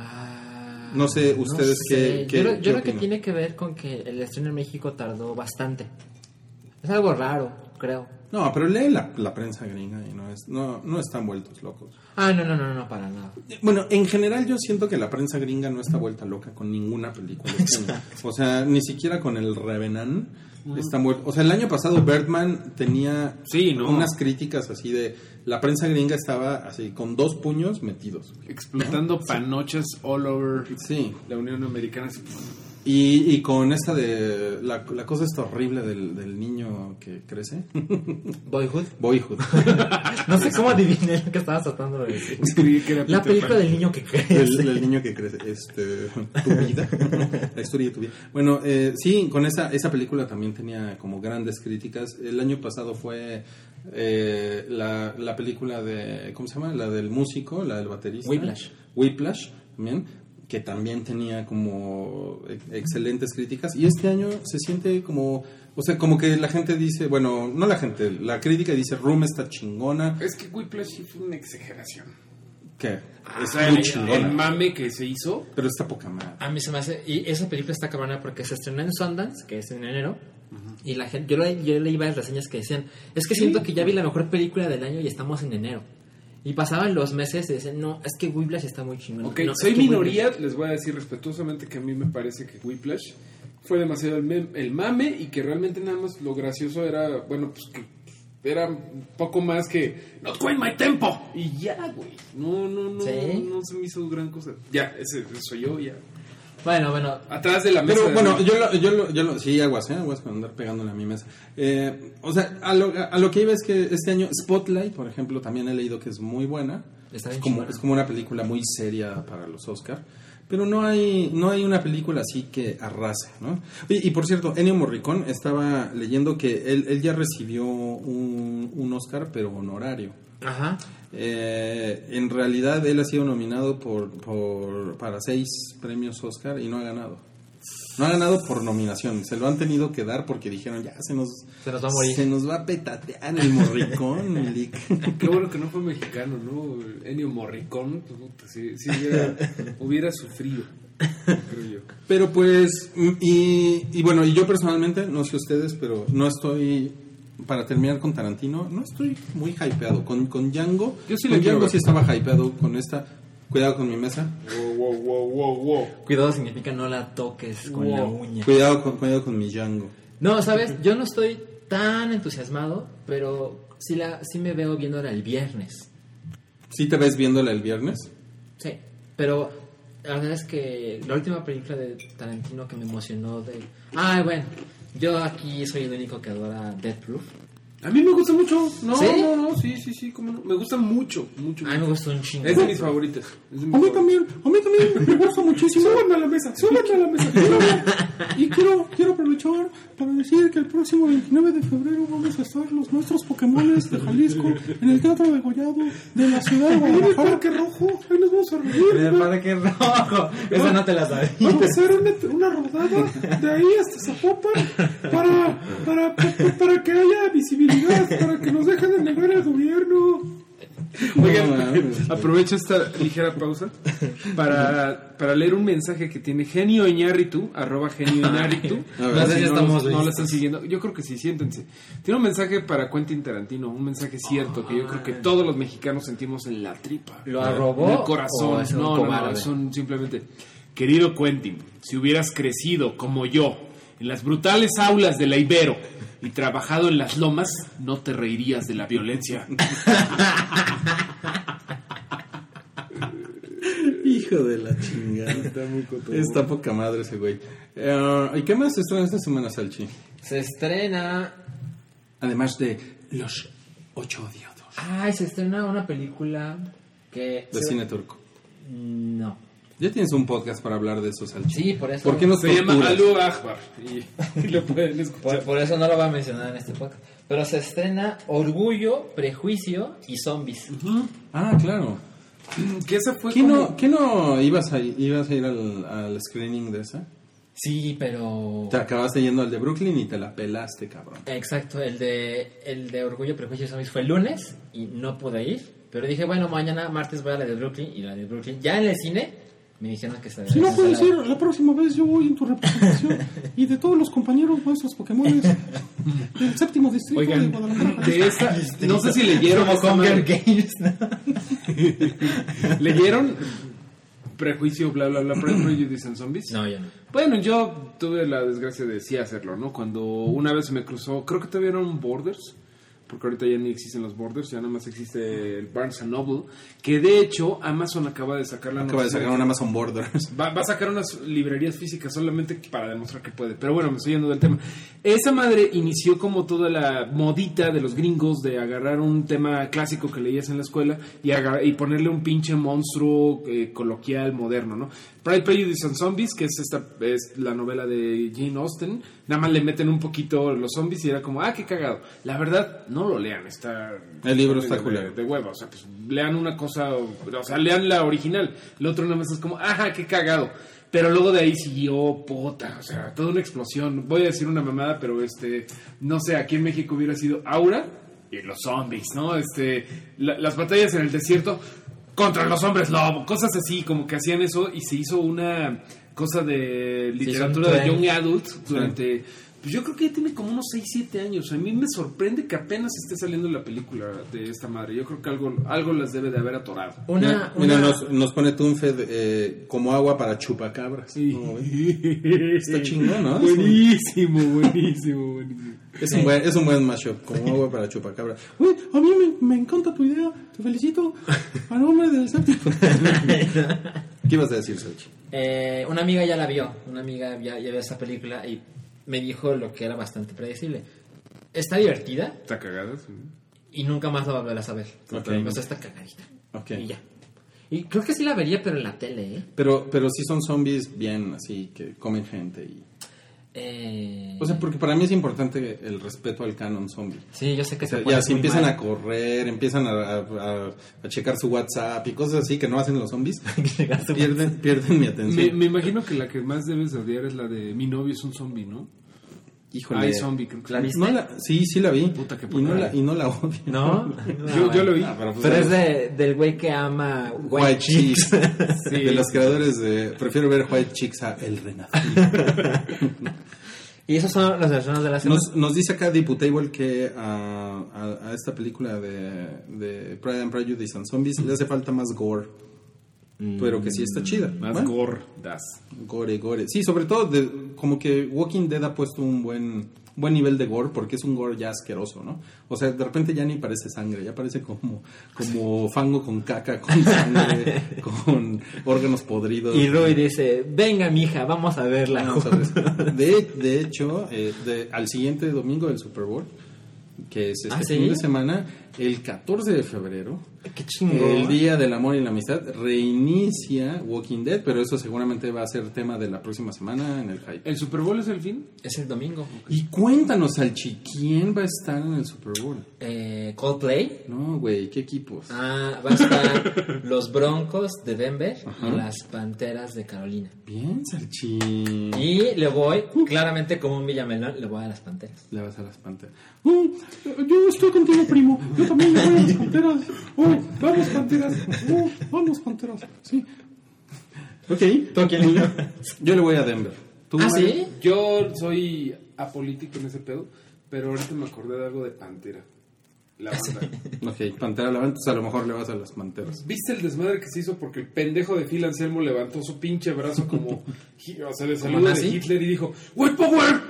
Ah, No sé, ustedes qué- qué- Yo, creo- qué que tiene que ver con que el estreno en México tardó bastante. Es algo raro, creo. No, pero lee la, la prensa gringa y no, es, no, no están vueltos locos. Ah, no, no, no, no, para nada. Bueno, en general yo siento que la prensa gringa no está vuelta loca con ninguna película. O sea, ni siquiera con el Revenant está vuelta. O sea, el año pasado Birdman tenía Sí, ¿no? unas críticas así de... La prensa gringa estaba así con dos puños metidos. Explotando panochas all over Sí. la Unión Americana. así, Y, y con esta de... La, la cosa esta horrible del, del niño que crece. Boyhood. Boyhood. No sé cómo adiviné lo que estabas tratando de decir. La película del niño que el, crece. el niño que crece, este, tu vida, la historia de tu vida. Bueno, eh, sí, con esa, esa película también tenía como grandes críticas. El año pasado fue eh, la, la película de, ¿cómo se llama? La del músico, la del baterista. Whiplash. Whiplash, también, que también tenía como ex- excelentes críticas. Y este año se siente como, o sea, como que la gente dice, bueno, no la gente, la crítica dice, Room está chingona, Es que Whiplash fue una exageración. que O es muy el, chingona. el mame que se hizo. Pero está poca madre. A mí se me hace. Y esa película está cabrona porque se estrenó en Sundance, que es en enero. Y la gente. Yo, le- yo leí varias reseñas que decían: Es que siento que ya vi la mejor película del año y estamos en enero. Y pasaban los meses y decían: No, es que Whiplash está muy chingón. Ok, No, es soy que minoría, Whiplash- les voy a decir respetuosamente que a mí me parece que Whiplash fue demasiado el, el mame y que realmente nada más lo gracioso era, bueno, pues que era un poco más que Not going my tempo y ya, güey. No, no, no, ¿Sí? no se me hizo gran cosa. Ya, ese soy yo, ya. Bueno, bueno. Atrás de la mesa. Pero bueno, yo lo, yo lo, yo lo, sí, aguas, ¿eh? Aguas con andar pegándole a mi mesa. Eh, o sea, a lo, a lo que iba es que este año Spotlight, por ejemplo, también he leído que es muy buena. Está es bien como, es como una película muy seria para los Oscar. Pero no hay, no hay una película así que arrase, ¿no? Y por cierto, Ennio Morricone estaba leyendo que él, él ya recibió un, un Oscar, pero honorario. Ajá. Eh, en realidad él ha sido nominado por, por, para seis premios Oscar y no ha ganado. No ha ganado por nominación, se lo han tenido que dar porque dijeron ya se nos, Se nos va a morir. se nos va a petatear el morricón, Milik". Qué bueno que no fue mexicano, ¿no? Ennio Morricón, sí hubiera, hubiera sufrido, creo yo. Pero pues, y, y bueno, y yo personalmente, no sé ustedes, pero no estoy, para terminar con Tarantino, no estoy muy hypeado. Con, con Django, Yo sí con Django ver. sí estaba hypeado con esta, cuidado con mi mesa, Wow, wow, wow, wow, wow. Cuidado significa no la toques con la uña. cuidado con, cuidado con mi Django. No, ¿sabes? Yo no estoy tan entusiasmado, pero sí, la, sí me veo viéndola el viernes. ¿Sí te ves viéndola el viernes? Sí, pero la verdad es que la última película de Tarantino que me emocionó de... Ay, bueno, yo aquí soy el único que adora Death Proof. A mí me gusta mucho. No, ¿Sí? no, no, sí, sí, sí, cómo no. Me gusta mucho, mucho. A mí me gustó un chingo. Es de mis favoritas. Es de mis A mí también, a mí también me gusta muchísimo. Súbanme a la mesa, súbanme a la mesa. Y quiero, quiero aprovechar para decir que el próximo 29 de febrero vamos a estar los nuestros Pokémones de Jalisco en el Teatro de Gollado de la ciudad de En el Guadalajara. Parque Rojo, ahí nos vamos a reunir. En el parque rojo. Esa no te la sabía. Vamos a hacer una, una rodada de ahí hasta Zapopan para, para, para, para que haya visibilidad, para que nos dejen de negar el gobierno. Oigan, No aprovecho esta ligera pausa para, para leer un mensaje que tiene Genio Iñárritu, arroba Genio Iñárritu. A ver, No sé si no, estamos no lo están siguiendo. Yo creo que sí, siéntense. Tiene un mensaje para Quentin Tarantino, un mensaje cierto que yo creo que todos los mexicanos sentimos en la tripa. ¿Lo arrobó En el corazón. es no, no, no, son simplemente. Querido Quentin, si hubieras crecido como yo en las brutales aulas de la Ibero y trabajado en las lomas, no te reirías de la violencia. Hijo de la chingada. Está poca madre ese güey. Eh, ¿Y qué más estrena esta semana, Salchi? Se estrena. Además de Los Ocho Odiados. Ay, se estrena una película que. De se- cine turco. No. Ya tienes un podcast para hablar de eso, Salchi. Sí, por eso. ¿Por qué nos Se llama? Alu Akbar y, y lo pueden escuchar. Por, por eso no lo va a mencionar en este podcast. Pero se estrena Orgullo, Prejuicio y Zombies. Ah, claro. Esa fue ¿Qué como- no, qué no ibas, a, ibas a ir al, al screening de esa? Sí, pero. Te acabaste yendo al de Brooklyn y te la pelaste, cabrón. Exacto, el de, el de Orgullo, Prejuicio y Zombies fue el lunes y no pude ir. Pero dije, bueno, mañana martes voy a la de Brooklyn y la de Brooklyn. Ya en el cine me dijeron que se Si no puedes ir, la próxima vez yo voy en tu representación y de todos los compañeros nuestros Pokémones del séptimo distrito de Oigan, Guadalajara. de esta, no sé si leyeron Como Hunger madre. Games, ¿no? ¿Leyeron Prejuicio, bla, bla, bla, Pre- Prejudice and Zombies? No, yo no. Bueno, yo tuve la desgracia de sí hacerlo, ¿no? Cuando una vez me cruzó, creo que todavía eran Borders, porque ahorita ya ni existen los Borders, ya nada más existe el Barnes and Noble, que de hecho Amazon acaba de sacar la Acaba de sacar un Amazon Borders. Va, va a sacar unas librerías físicas solamente para demostrar que puede. Pero bueno, me estoy yendo del tema. Esa madre inició como toda la modita de los gringos de agarrar un tema clásico que leías en la escuela y, y ponerle un pinche monstruo eh, coloquial moderno, ¿no? Pride, Prejudice and Zombies, que es esta es la novela de Jane Austen, nada más le meten un poquito los zombies y era como, ah, qué cagado. La verdad, no lo lean, está... El libro está de, culero. de huevo, o sea, pues lean una cosa, o sea, lean la original. El otro nada más es como, ajá, qué cagado. Pero luego de ahí siguió puta, o sea, toda una explosión. Voy a decir una mamada, pero este, no sé, aquí en México hubiera sido Aura y los zombies, ¿no? Este, la- las batallas en el desierto contra los hombres lobo, cosas así, como que hacían eso y se hizo una cosa de literatura de young adult durante pues yo creo que ya tiene como unos 6, 7 años. A mí me sorprende que apenas esté saliendo la película de esta madre. Yo creo que algo, algo las debe de haber atorado. Una, Mira, nos, nos pone Tunfed eh, como agua para chupacabras. ¿Cómo ves? Está chingón, ¿no? Buenísimo, buenísimo, buenísimo. Es un buen, es un buen mashup, como agua para chupacabras. Uy, a mí me, me encanta tu idea, te felicito a nombre del séptimo. ¿Qué ibas a decir, Sochi? Eh, una amiga ya la vio, una amiga ya, ya vio esa película y me dijo lo que era bastante predecible. Está divertida Está cagada. sí. y nunca más la va a volver a saber. Ok. O sea, está cagadita. Ok. Y ya. Y creo que sí la vería, pero en la tele, ¿eh? Pero, pero sí son zombies bien así, que comen gente. Y... Eh, O sea, porque para mí es importante el respeto al canon zombie. sí, yo sé que O sea, pones ya si empiezan mal. a correr, empiezan a, a- checar su WhatsApp y cosas así que no hacen los zombies, pierden, pierden mi Me, atención. me imagino que la que más debes de odiar es la de mi novio es un zombie, ¿no? Híjole. Hay zombie, creo que ¿La sí. viste? No la- sí, sí la vi. Puta, qué y, no puta. la, y no la odio. ¿No? Yo, yo lo vi. Ah, pero pues, Pero es de, del güey que ama White, White Chicks. Chicks. De los creadores de. Prefiero ver White Chicks a El Renacido. y esos son las versiones de la semana. Nos, nos dice acá Diputable que a, a- a esta película de, de Pride and Prejudice and Zombies le hace falta más gore. Pero que sí está chida. Más Bueno, gordas. gore, gore. Sí, sobre todo de- como que Walking Dead ha puesto un buen buen nivel de gore porque es un gore ya asqueroso, ¿no? O sea, de repente ya ni parece sangre, ya parece como como fango con caca, con sangre, con órganos podridos. Y Rui dice, venga mija, vamos a verla. Vamos a ver. De, de hecho, eh, de- al siguiente domingo del Super Bowl, que es este ¿Ah, sí? fin de semana, el 14 de febrero. Qué chingón. El Día del Amor y la Amistad reinicia Walking Dead, pero eso seguramente va a ser tema de la próxima semana en el hype. ¿El Super Bowl es el fin? Es el domingo. Y cuéntanos, Alchi, ¿quién va a estar en el Super Bowl? Eh, Coldplay. No, güey, ¿qué equipos? Ah, va a estar los Broncos de Denver y las Panteras de Carolina. Bien, Salchi. Y le voy, claramente como un Villamelón, le voy a las Panteras. Le vas a las panteras. Oh, yo estoy contigo, primo. Yo también le voy a las panteras. Vamos, panteras. Vamos, panteras. Sí. Ok. Yo le voy a Denver. ¿Tú, ¿Ah, Mario? sí? Yo soy apolítico en ese pedo, pero ahorita me acordé de algo de Pantera. La banda. Ok, Pantera la entonces a lo mejor le vas a las panteras. ¿Viste el desmadre que se hizo porque el pendejo de Phil Anselmo levantó su pinche brazo como, o sea, de saludo de? Hitler y dijo, ¡White Power!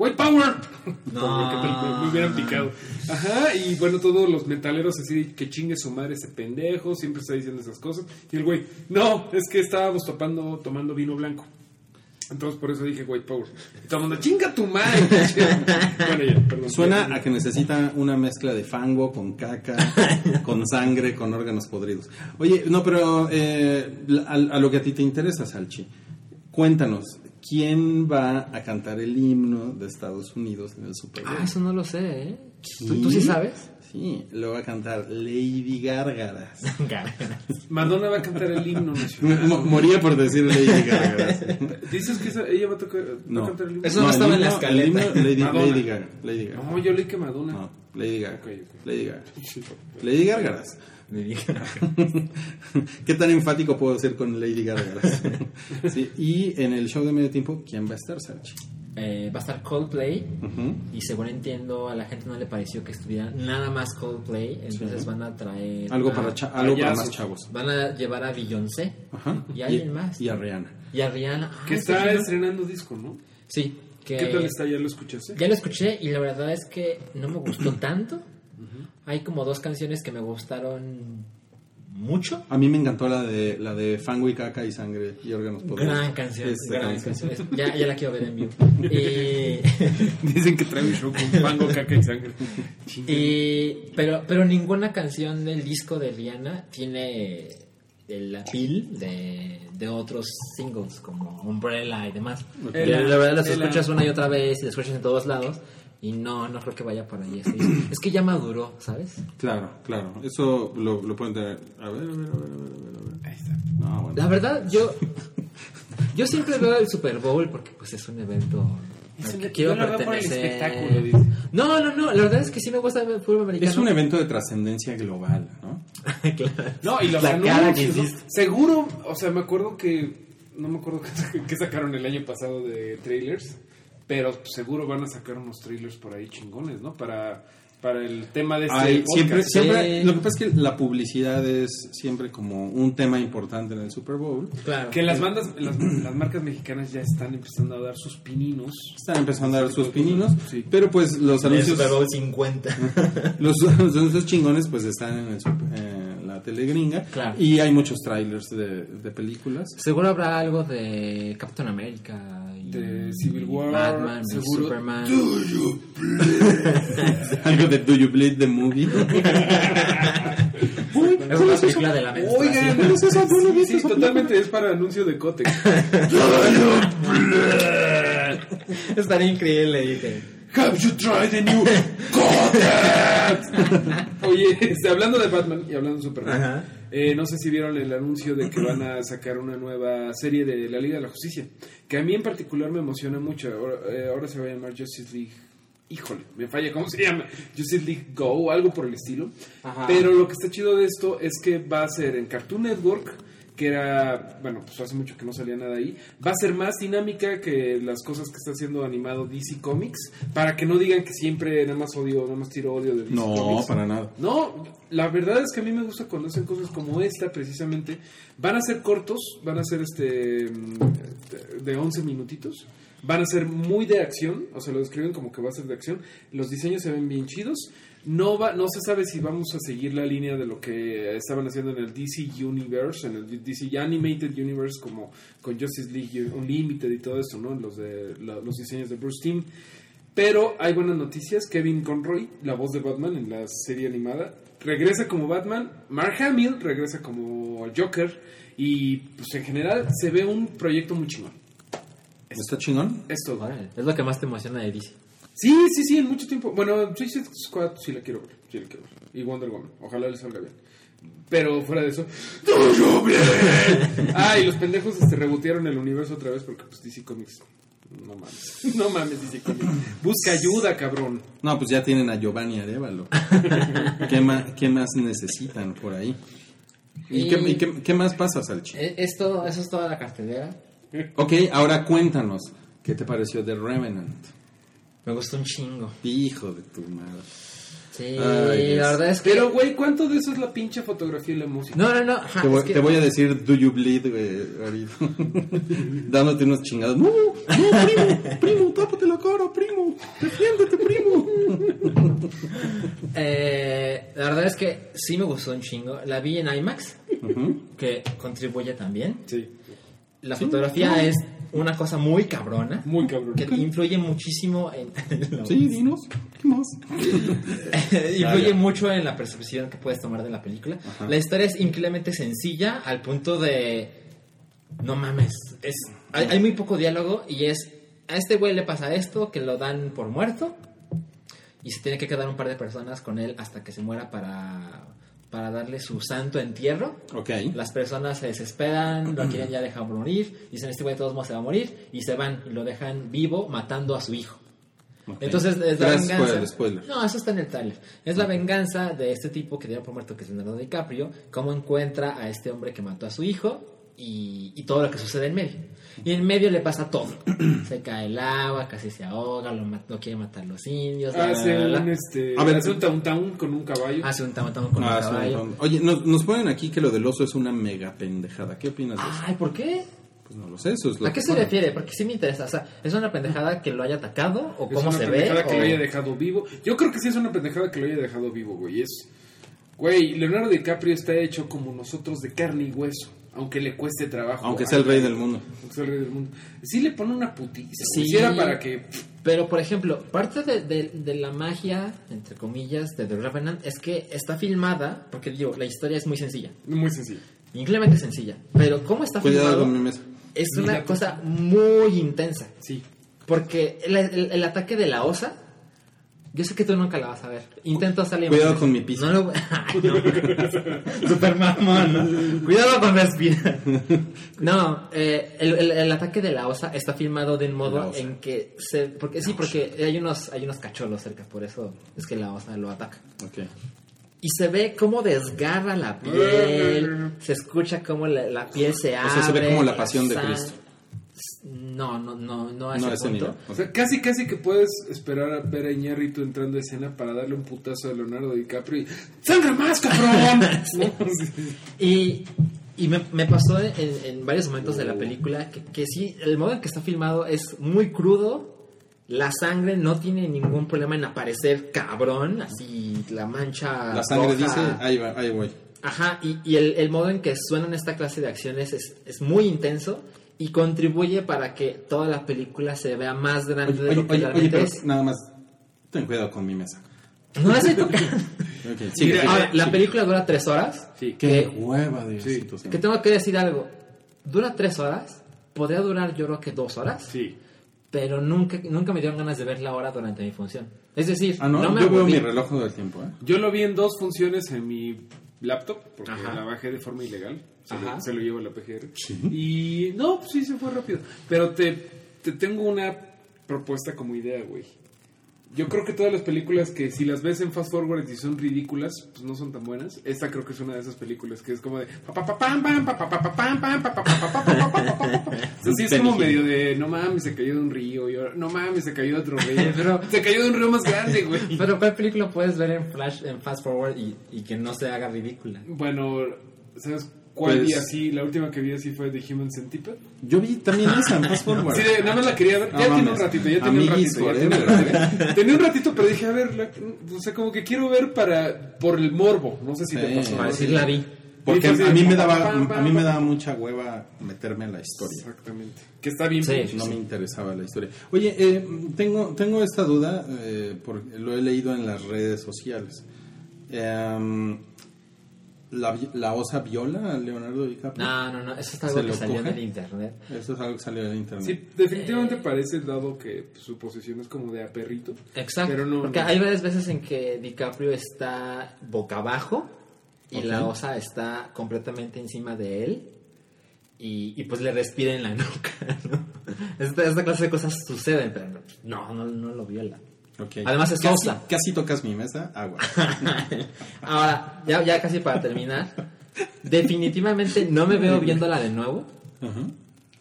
¡White Power! Me, me hubieran picado. Ajá, y bueno, todos los metaleros así, que chingue su madre ese pendejo, siempre está diciendo esas cosas. Y el güey, no, es que estábamos topando, tomando vino blanco. Entonces por eso dije White Power. Y todo el mundo, chinga tu madre. bueno, ya, perdón. Suena a que necesita una mezcla de fango con caca, con sangre, con órganos podridos. Oye, no, pero eh, a, a lo que a ti te interesa, Salchi, cuéntanos, ¿quién va a cantar el himno de Estados Unidos en el Super Bowl? Ah, eso no lo sé, ¿eh? ¿Tú, tú sí sabes? Sí, lo va a cantar Lady Gárgaras. Madonna va a cantar el himno nacional. Mo- Moría por decir Lady Gárgaras. ¿Dices que esa- ella va a, tocar, va a No. cantar el himno? Eso no estaba en la el escaleta. himno, Lady. Lady Gaga. Lady Gaga. No, yo leí que Madonna. No, Lady Gaga. Lady Gaga. Lady Gárgaras. ¿Qué tan enfático puedo ser con Lady sí, y en el show de medio tiempo, ¿quién va a estar, Salchi? Eh, va a estar Coldplay y según entiendo a la gente no le pareció que estuviera nada más Coldplay, entonces van a traer Algo a- para, cha- algo para más chavos. van a llevar a Beyoncé Ajá. y a alguien más Y a Rihanna. y a Rihanna. Ah, Que ¿sí, está estrenando disco, ¿no? Sí, que ¿Qué tal está? ¿Ya lo escuchaste? ya lo escuché y la verdad es que no me gustó tanto. Hay como dos canciones que me gustaron mucho. A mí me encantó la de la de fango y caca y sangre y órganos podridos. Gran canción, Esta gran canción. canción. Ya, ya la quiero ver en vivo. Y, Dicen que trae un show con fango, caca y sangre. y- pero, pero ninguna canción del disco de Rihanna tiene el appeal de, de otros singles como Umbrella y demás. El- la, la verdad las escuchas una y otra vez y las escuchas en todos lados y no, no creo que vaya por ahí. este disco. Es que ya maduró, ¿sabes? Claro, claro. Eso lo, lo pueden tener. A ver, a ver, a ver, a ver, a ver. Ahí está. No, bueno. La verdad, yo yo siempre veo el Super Bowl porque pues es un evento Es un- que quiero yo lo veo por el pertenecer. espectáculo, dice. No, no, no, la verdad es que sí me gusta ver el fútbol americano. Es un evento de trascendencia global, ¿no? claro. No, y los La cara que. Seguro, o sea, me acuerdo que. No me acuerdo qué, qué sacaron el año pasado de trailers. Pero seguro van a sacar unos trailers por ahí chingones, ¿no? Para, para el tema de este siempre, lo que pasa es que la publicidad es siempre como un tema importante en el Super Bowl. Claro. Que las bandas, las, las marcas mexicanas ya están empezando a dar sus pininos. Están empezando a dar sus pininos, Sí. pero pues los El anuncios, Super Bowl 50. los, los anuncios chingones pues están en, el super- en la tele gringa Claro. y hay muchos trailers de, de películas. Seguro habrá algo de Captain America y De Civil War, Batman, seguro. Superman. Algo de Do You Bleed the Movie. Es una película de la Oigan, menstruación. es esa? ¿No lo viste? Sí, totalmente es para anuncio de Cotex. Estaría increíble, dije. Have you tried the new Cotex? Oye, este, hablando de Batman y hablando de Superman, Ajá. Eh, no sé si vieron el anuncio de que van a sacar una nueva serie de la Liga de la Justicia, que a mí en particular me emociona mucho. Ahora, eh, ahora se va a llamar Justice League. Híjole, me falla, ¿cómo se llama? Justice League Go o algo por el estilo. Ajá. Pero lo que está chido de esto es que va a ser en Cartoon Network, que era, bueno, pues hace mucho que no salía nada ahí. Va a ser más dinámica que las cosas que está haciendo animado DC Comics, para que no digan que siempre nada más odio, nada más tiro odio de DC No, Comics. para nada. No, la verdad es que a mí me gusta cuando hacen cosas como esta, precisamente. Van a ser cortos, van a ser este mm, de 11 minutitos. Van a ser muy de acción, o sea, lo describen como que va a ser de acción. Los diseños se ven bien chidos. No va, no se sabe si vamos a seguir la línea de lo que estaban haciendo en el DC Universe, en el DC Animated Universe, como con Justice League Unlimited y todo eso, ¿no? Los de la- los diseños de Bruce Timm. Pero hay buenas noticias. Kevin Conroy, la voz de Batman en la serie animada, regresa como Batman. Mark Hamill regresa como Joker. Y pues en general se ve un proyecto muy chingón. ¿Está chingón? Es todo. Es lo que más te emociona de DC. Sí, sí, sí, en mucho tiempo. Bueno, Suicide Squad sí la quiero ver. Sí la quiero ver. Y Wonder Woman. Ojalá le salga bien. Pero fuera de eso. ¡Todo bien! ah, y los pendejos se rebotearon el universo otra vez porque pues DC Comics. No mames. No mames, DC Comics. Busca ayuda, cabrón. No, pues ya tienen a Giovanni Arevalo. ¿Qué, más, ¿Qué más necesitan por ahí? ¿Y, Y- qué, y qué- qué más pasa, Salchi? Eh, Es todo, eso es toda la cartelera. Ok, ahora cuéntanos. ¿Qué te pareció de Revenant? Me gustó un chingo. Hijo de tu madre. Sí, Ay, la verdad es que... Pero, güey, ¿cuánto de eso es la pinche fotografía y la música? No, no, no. ajá, Te voy, es que- te voy a decir, do you bleed, güey, ahorita. Dándote unos chingados. No, no, primo, primo, tápate la cara, primo. Defiéndete, primo. Eh, la verdad es que sí me gustó un chingo. La vi en IMAX, que contribuye también. Sí. La fotografía es una cosa muy cabrona. Muy cabrón. Que influye muchísimo en... Sí, dinos. ¿Qué más? influye mucho en la percepción que puedes tomar de la película. La historia es increíblemente sencilla al punto de... No mames. Es, hay, hay muy poco diálogo y es... A este güey le pasa esto, que lo dan por muerto. Y se tiene que quedar un par de personas con él hasta que se muera para, para darle su santo entierro. Ok. Las personas se desesperan, lo quieren ya dejar morir, dicen este güey de todos modos se va a morir y se van y lo dejan vivo matando a su hijo. ok. Entonces es la Gracias venganza. spoiler. No, eso está en el trailer. Es la venganza de este tipo que dio por muerto que es Leonardo DiCaprio, cómo encuentra a este hombre que mató a su hijo y, y todo lo que sucede en medio. Y en medio le pasa todo. se cae el agua, casi se ahoga, lo, ma- lo quiere matar los indios. Hace la, la, un, la. este, A ver, hace un town con un caballo. Hace un tamatamo con Ah, un sí, caballo. Oye, nos, nos ponen aquí que lo del oso es una mega pendejada. ¿Qué opinas de eso? Ay, ¿por qué? Pues no lo sé, eso es lo ¿A qué se refiere? Porque sí me interesa. O sea, ¿es una pendejada que lo haya atacado? ¿O Es cómo una se ve? pendejada que o- lo haya dejado vivo. Yo creo que sí es una pendejada que lo haya dejado vivo, güey. Es. Güey, Leonardo DiCaprio está hecho como nosotros de carne y hueso. Aunque le cueste trabajo. Aunque sea el rey del mundo. Aunque sea el rey del mundo. Sí le pone una putiza. Sí. Para que. Pero, por ejemplo, parte de, de- de la magia, entre comillas, de The Revenant es que está filmada, porque digo, la historia es muy sencilla, Muy sencillo. increíblemente sencilla. Pero cómo está Cuidado filmado con mi mesa. es una cosa muy intensa. Sí. Porque el, el- el ataque de la osa, yo sé que tú nunca la vas a ver. Intento salir. Cuidado con mi piso. No lo Ay, no. Super mamón. Cuidado con respirar. No, eh, el, el- el ataque de la osa está filmado de un La modo en que se. Porque sí, porque hay unos, hay unos cacholos cerca, por eso es que la osa lo ataca. Ok. Y se ve cómo desgarra la piel, se escucha cómo la, la piel se abre. sea, se ve como la pasión de Cristo. No, no, no, no a No ese ese punto. nivel. O sea, casi, casi que puedes esperar a ver a Iñárritu entrando a escena para darle un putazo a Leonardo DiCaprio y ¡Sangra más, cabrón! ¿No? Sí. Y, y me, me pasó en, en varios momentos de la película que, que sí, el modo en que está filmado es muy crudo. La sangre no tiene ningún problema en aparecer cabrón, así la mancha. La sangre roja. dice, ahí va, ahí voy. Ajá, y, y el, el modo en que suenan esta clase de acciones es, es muy intenso y contribuye para que toda la película se vea más grande Oye, de lo oye, que oye, oye, realmente pero es. nada más, ten cuidado con mi mesa. No la estoy tocando. Mira. Ahora, la película dura tres horas. Sí. Qué que- hueva de situación. Que tengo que decir algo. Dura tres horas. Podría durar yo creo que dos horas. Sí. Pero nunca, nunca me dieron ganas de ver la hora durante mi función. Es decir, Ah, no, no me yo veo mi reloj todo el tiempo, ¿eh? Yo lo vi en dos funciones en mi laptop, porque Ajá. la bajé de forma ilegal. Se, Ajá. lo, se lo llevo a la PGR. Y no, pues sí, se fue rápido. Pero te, te tengo una propuesta como idea, güey. Yo creo que todas las películas que si las ves en Fast Forward y son ridículas, pues no son tan buenas. Esta creo que es una de esas películas que es como de... Así es como medio de... No mames, se cayó de un río. no mames, se cayó de otro río. Pero, se cayó de un río más grande, güey. Pero ¿cuál película puedes ver en Flash, en Fast Forward y, y que no se haga ridícula? Bueno, ¿sabes cuál Pues- vi así? La última que vi así fue The Human Centipede. Yo vi también esa Fast Forward. Sí, de- nada más la quería ver. No ya tiene un ratito, ya tiene un ratito. ya tiene un forever. ratito. Tenía un ratito, pero dije, a ver, la- o sea, como que quiero ver para por el morbo. No sé si te Sí. pasó. Para ¿no? decir la vi. Porque a mí me daba a mí me daba mucha hueva meterme en la historia. Exactamente. Que está bien. Sí. No me interesaba la historia. Oye, eh, tengo, tengo esta duda, eh, porque lo he leído en las redes sociales. Em, la, ¿La osa viola a Leonardo DiCaprio? No, no, no, eso es ¿Se algo que salió en coge? el internet. Eso es algo que salió en internet. Sí, definitivamente parece, dado que su posición es como de a perrito. Exacto. Pero no- porque no. hay varias veces en que DiCaprio está boca abajo y Ok. la osa está completamente encima de él y, y pues le respira en la nuca, ¿no? Esta, esta clase de cosas suceden, pero no, no, no lo viola. Además es casi, osa. Casi tocas mi mesa, agua. Ahora, ya, ya casi para terminar, definitivamente no me veo viéndola de nuevo.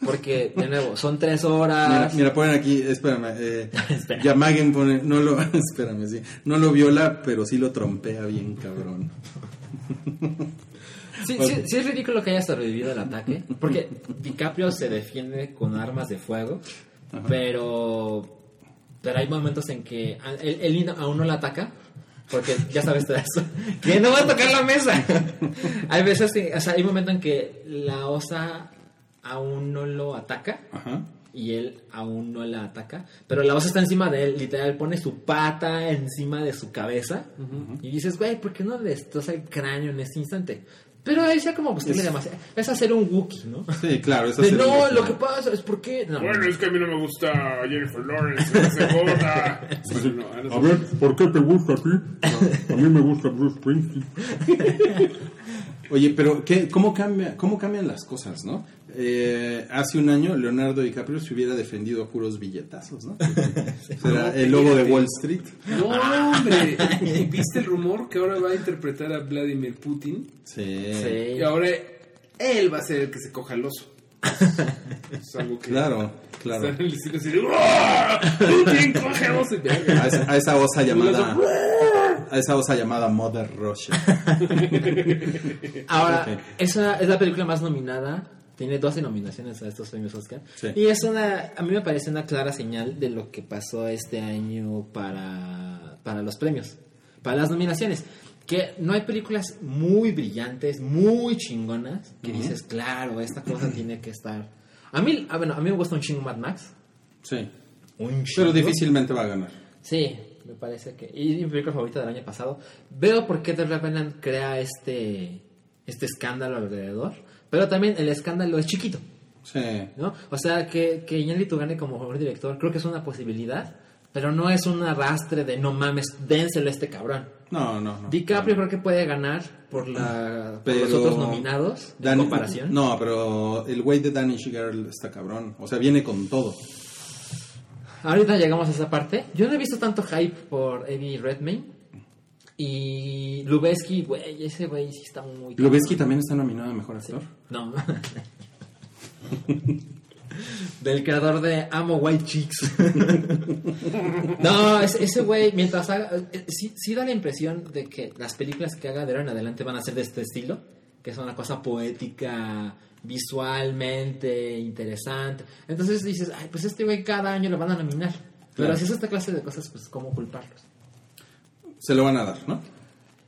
Porque, de nuevo, son tres horas. mira, ponen aquí, espérame, eh. Yamagen pone, no lo, espérame, sí, no lo viola, pero sí lo trompea bien, cabrón. Sí, sí, sí es ridículo que haya sobrevivido el ataque, porque DiCaprio se defiende con armas de fuego, pero pero hay momentos en que él, él aún no la ataca, porque ya sabes todo eso, que no va a tocar la mesa. hay veces, que- o sea, hay momentos en que la osa aún no lo ataca Ajá. y él aún no la ataca, pero la osa está encima de él, literal pone su pata encima de su cabeza y dices, güey, ¿por qué no le destroza el cráneo en este instante? Pero ahí sea como buscarle demasiado. Es hacer un Wookiee, ¿no? Sí, claro, eso De, sí no, es- lo que pasa es porque. No, Bueno, es que a mí no me gusta Jennifer Lawrence, se me hace gorda. Pues, A ver, ¿por qué te gusta a ti? A mí me gusta Bruce Springsteen. Oye, pero ¿qué, cómo, cambia, ¿cómo cambian las cosas, no? Eh, hace un año Leonardo DiCaprio se hubiera defendido a puros billetazos, ¿no? Será el lobo de Wall Street. No, hombre. ¿Viste el rumor que ahora va a interpretar a Vladimir Putin? Sí. Sí. Y ahora él va a ser el que se coja el oso. Es algo que. Claro, claro. Está en el así. Putin coge oso. A esa, a esa osa llamada a esa osa llamada Mother Russia. Ahora, Ok. esa es la película más nominada. Tiene 12 nominaciones a estos premios Oscar. Sí. Y es una, a mí me parece una clara señal de lo que pasó este año para, para los premios, para las nominaciones. Que no hay películas muy brillantes, muy chingonas, que dices, claro, esta cosa tiene que estar. A mí, ah, bueno, a mí me gusta un chingo Mad Max. Sí. Un Pero difícilmente va a ganar. Sí, me parece que. Y mi película favorita del año pasado. Veo por qué The Revenant crea este, este escándalo alrededor. Pero también el escándalo es chiquito. Sí. ¿no? O sea, que, que Iñárritu gane como mejor director, creo que es una posibilidad. Pero no es un arrastre de no mames, dénselo a este cabrón. No, no, no. DiCaprio creo que puede ganar por, la, por los otros nominados en comparación. No, pero el güey de Danish Girl está cabrón. O sea, viene con todo. Ahorita llegamos a esa parte. Yo no he visto tanto hype por Eddie Redmayne. Y Lubeski, güey, ese güey sí está muy... Lubeski también está nominado a mejor actor. No. Del creador de Amo White Chicks. no, ese ese güey, mientras haga. eh, Sí, sí da la impresión de que las películas que haga de ahora en adelante van a ser de este estilo. Que es una cosa poética, visualmente interesante. Entonces dices, ay, pues este güey cada año lo van a nominar. Pero si es esta clase de cosas, pues ¿cómo culparlos? Se lo van a dar, ¿no?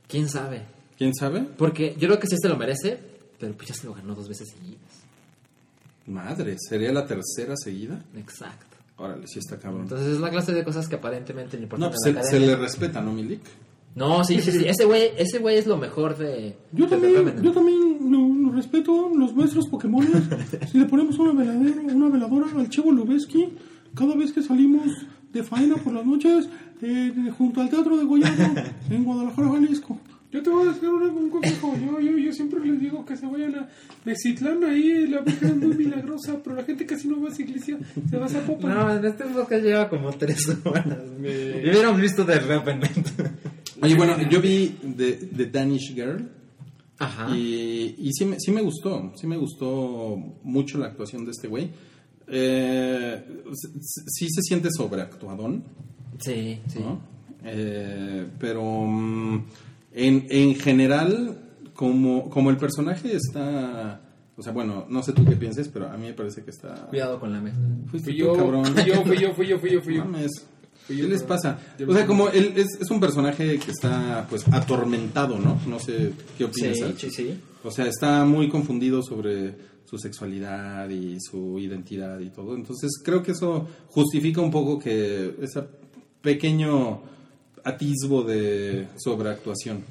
¿Quién sabe? ¿Quién sabe? Porque yo creo que sí se lo merece, pero pues ya se lo ganó dos veces seguidas. Madre, ¿sería la tercera seguida? Exacto. Órale, sí está cabrón. Entonces es la clase de cosas que aparentemente le importan No, a pues la se, se le respeta, ¿no, Milik? No, sí, sí, sí. Ese güey, ese güey es lo mejor de. Yo también, yo también lo, lo respeto, los nuestros Pokémon. si le ponemos una veladera, una veladora al Chivo Lubeski, cada vez que salimos de faena por las noches, eh, junto al Teatro de Goyano, en Guadalajara, Jalisco. Yo te voy a decir un, un consejo. Yo, yo, yo siempre les digo que se vayan a Mexitlán. Ahí la Virgen es muy milagrosa, pero la gente casi no va a esa iglesia. Se va a Zapopan. No, en este podcast lleva como tres horas. Me... Hubiéramos visto de Revenant. Oye, bueno, yo vi The, The Danish Girl Ajá. y, y sí, me, sí me gustó, sí me gustó mucho la actuación de este güey. Eh, sí se siente sobreactuadón, Sí, sí. ¿no? Eh, pero mm, en, en general, como, como el personaje está... O sea, bueno, no sé tú qué pienses, pero a mí me parece que está... Cuidado con la mesa. Fuiste Fui tú, yo, cabrón. fui yo, fui yo, fui yo, fui yo, fui yo. Mames. ¿Qué les pasa? O sea, como él es, es un personaje que está pues atormentado, ¿no? No sé qué opinas. Sí, sí, sí. O sea, está muy confundido sobre su sexualidad y su identidad y todo. Entonces, creo que eso justifica un poco que ese pequeño atisbo de sobreactuación.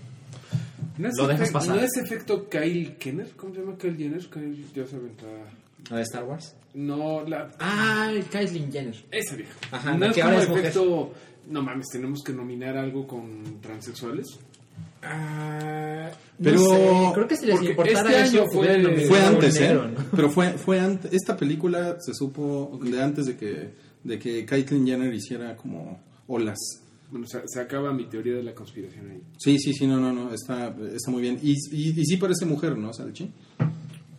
¿No es, Lo dejas efect- pasar. ¿No es efecto Kyle Kenner? ¿Cómo se llama Kyle Jenner? Kyle, ya saben, la... ¿La de Star Wars? No, la... Ah, el Kylie Jenner. Esa vieja. Ajá, no es que como ahora es mujer. efecto... No mames, tenemos que nominar algo con transexuales. Ah, Pero- no sé, creo que si les importara este eso, año fue- Fue un antes, ¿eh? ¿no? Pero fue, fue antes. Esta película se supo de antes de que, de que Caitlyn Jenner hiciera como olas. Bueno, se, se acaba mi teoría de la conspiración ahí. Sí, sí, sí, no, no, no, está, está muy bien. Y, y, y sí parece mujer, ¿no, Salchi?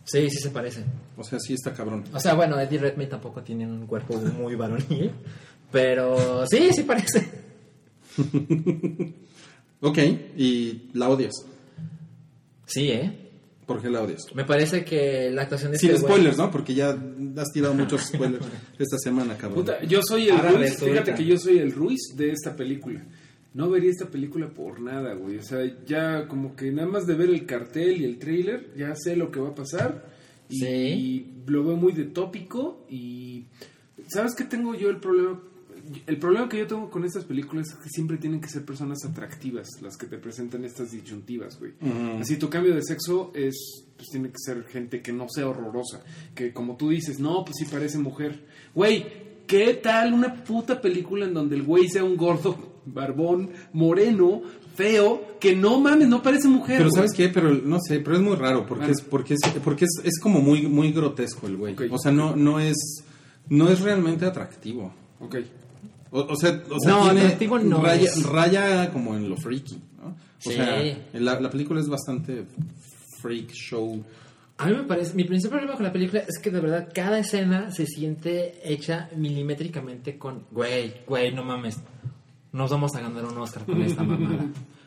Sí, sí se parece. O sea, sí está cabrón. O sea, bueno, Eddie Redmayne tampoco tiene un cuerpo muy varonil, pero sí, sí parece. Ok, y la odias. Sí, ¿eh? ¿Por qué la odias? Me parece que la actuación de Sin este güey- spoilers, ¿no? Porque ya has tirado muchos spoilers esta semana, cabrón. Puta, yo soy el Ahora Ruiz, fíjate que yo soy el Ruiz de esta película. No vería esta película por nada, güey. O sea, ya como que nada más de ver el cartel y el trailer, ya sé lo que va a pasar. Y, Sí. y lo veo muy de tópico. Y. ¿Sabes qué tengo yo el problema? El problema que yo tengo con estas películas es que siempre tienen que ser personas atractivas las que te presentan estas disyuntivas, güey. Así tu cambio de sexo es, pues tiene que ser gente que no sea horrorosa. Que como tú dices, no, pues sí parece mujer. Güey, ¿qué tal una puta película en donde el güey sea un gordo, barbón, moreno, feo, que no mames, no parece mujer? Pero güey? ¿sabes qué? Pero no sé, pero es muy raro porque Bueno. es porque es porque es, es como muy muy grotesco el güey. O sea, no no es no es realmente atractivo. Ok. O, o sea, o sea No, tiene atractivo no raya, es. raya como en lo freaky, ¿no? O Sí. sea, la, la película es bastante freak show. A mí me parece, mi principal problema con la película es que de verdad cada escena se siente hecha milimétricamente con, güey, güey, no mames, nos vamos a ganar un Oscar con esta mamada.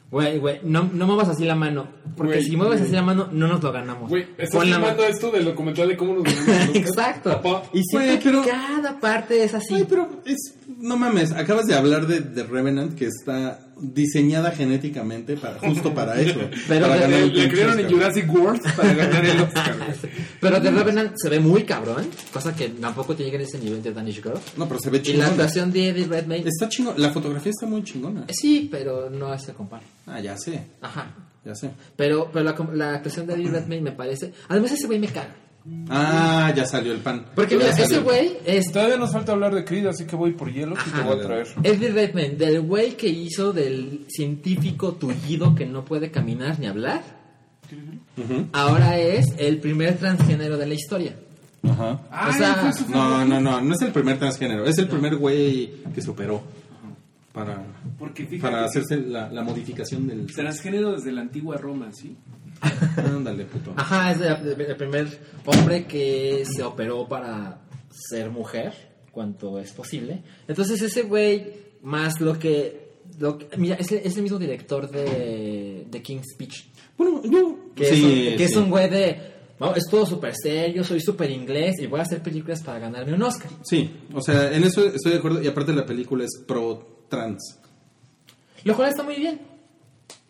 Güey, güey, no, no muevas así la mano, porque Güey, si mueves güey. así la mano, no nos lo ganamos. Güey, estás filmando esto del documental de cómo nos ganamos? Exacto. Papá. Y Güey, que pero- cada parte es así. Ay, pero es no mames, acabas de hablar de, de Revenant que está diseñada genéticamente para justo para eso. Pero para de- ganar Le, le crearon en. Jurassic World para ganar el Oscar. Pero The Revenant se ve muy cabrón, cosa que tampoco te llega a ese nivel de Danish Girl. No, pero se ve Y la chingón. actuación de Eddie Redmayne, Está chingón, la fotografía está muy chingona. sí, pero no se compara. Ah, ya sé, Ajá. ya sé. Pero, pero la, la actuación de Eddie Redmayne me parece. Además, ese güey me caga. Ah, ya salió el pan. Porque mira, ese güey es. Todavía nos falta hablar de Creed, así que voy por hielo y te voy a traer. Eddie Redmayne, del güey que hizo del científico tullido que no puede caminar ni hablar, ahora es el primer transgénero de la historia. Ajá. o sea, No, no, no, no es el primer transgénero, es el primer güey que se operó para, Porque fíjate para hacerse la, la modificación del... Transgénero desde la antigua Roma, ¿sí? Ándale, puto. ajá, es el, el primer hombre que se operó para ser mujer, cuanto es posible. Entonces, ese güey, más lo que. Lo que- mira, es, el- es el mismo director de, de King's Speech. Bueno, yo... Que, Sí, es, un, que es sí. un güey de. "No, es todo súper serio, soy súper inglés y voy a hacer películas para ganarme un Oscar. Sí, o sea, en eso estoy de acuerdo y aparte la película es pro-trans. Lo cual está muy bien.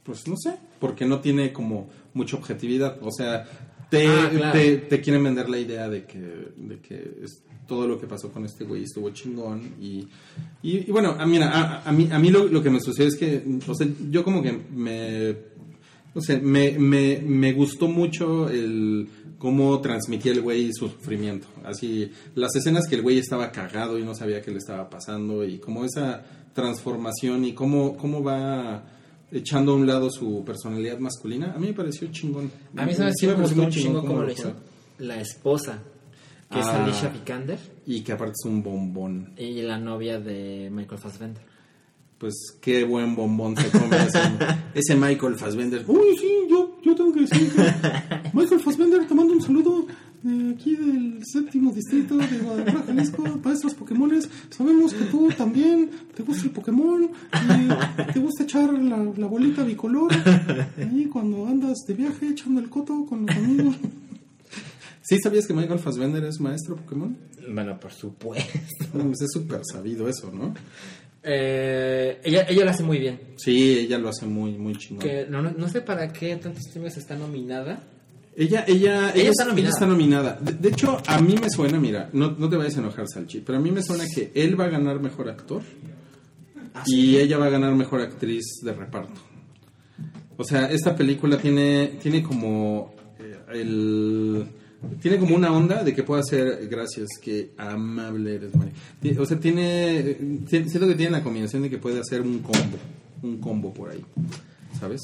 Pues no sé, porque no tiene como mucha objetividad. O sea, te, Ah, claro. te, te quieren vender la idea de que, de que es, todo lo que pasó con este güey estuvo chingón. Y, y, y bueno, a, mira, a, a mí, a mí lo, lo que me sucede es que, o sea, yo como que me, no sé, me, me, me gustó mucho el cómo transmitía el güey su sufrimiento. Así, las escenas que el güey estaba cagado y no sabía qué le estaba pasando y como esa transformación y cómo, cómo va echando a un lado su personalidad masculina, a mí me pareció chingón. A mí, ¿sabes Sí me pareció gustó un chingo cómo lo hizo? La esposa, que es Ah. Alicia Vikander, Y que aparte es un bombón. y la novia de Michael Fassbender. Pues qué buen bombón se come ese, ese Michael Fassbender. Uy, sí, yo, yo tengo que decir que Michael Fassbender te mando un saludo de aquí del séptimo distrito de Guadalajara, Jalisco, maestros Pokémones. Sabemos que tú también te gusta el Pokémon y te gusta echar la, la bolita bicolor ahí cuando andas de viaje echando el coto con los amigos. ¿Sí sabías que Michael Fassbender es maestro Pokémon? Bueno, por supuesto. Pues es súper sabido eso, ¿no? Eh, ella, ella lo hace muy bien. Sí, ella lo hace muy, muy chingón. Que no, no, no sé para qué tantos premios está nominada. Ella, ella, ella, está nominada. está nominada. De, de hecho, a mí me suena, mira, no, no te vayas a enojar, Salchi, pero a mí me suena que él va a ganar mejor actor y ella va a ganar mejor actriz de reparto. O sea, esta película tiene, tiene como eh, el tiene como una onda de que pueda ser gracias que amable eres María. O sea, tiene eh, siento que tiene la combinación de que puede hacer un combo, un combo por ahí, ¿sabes?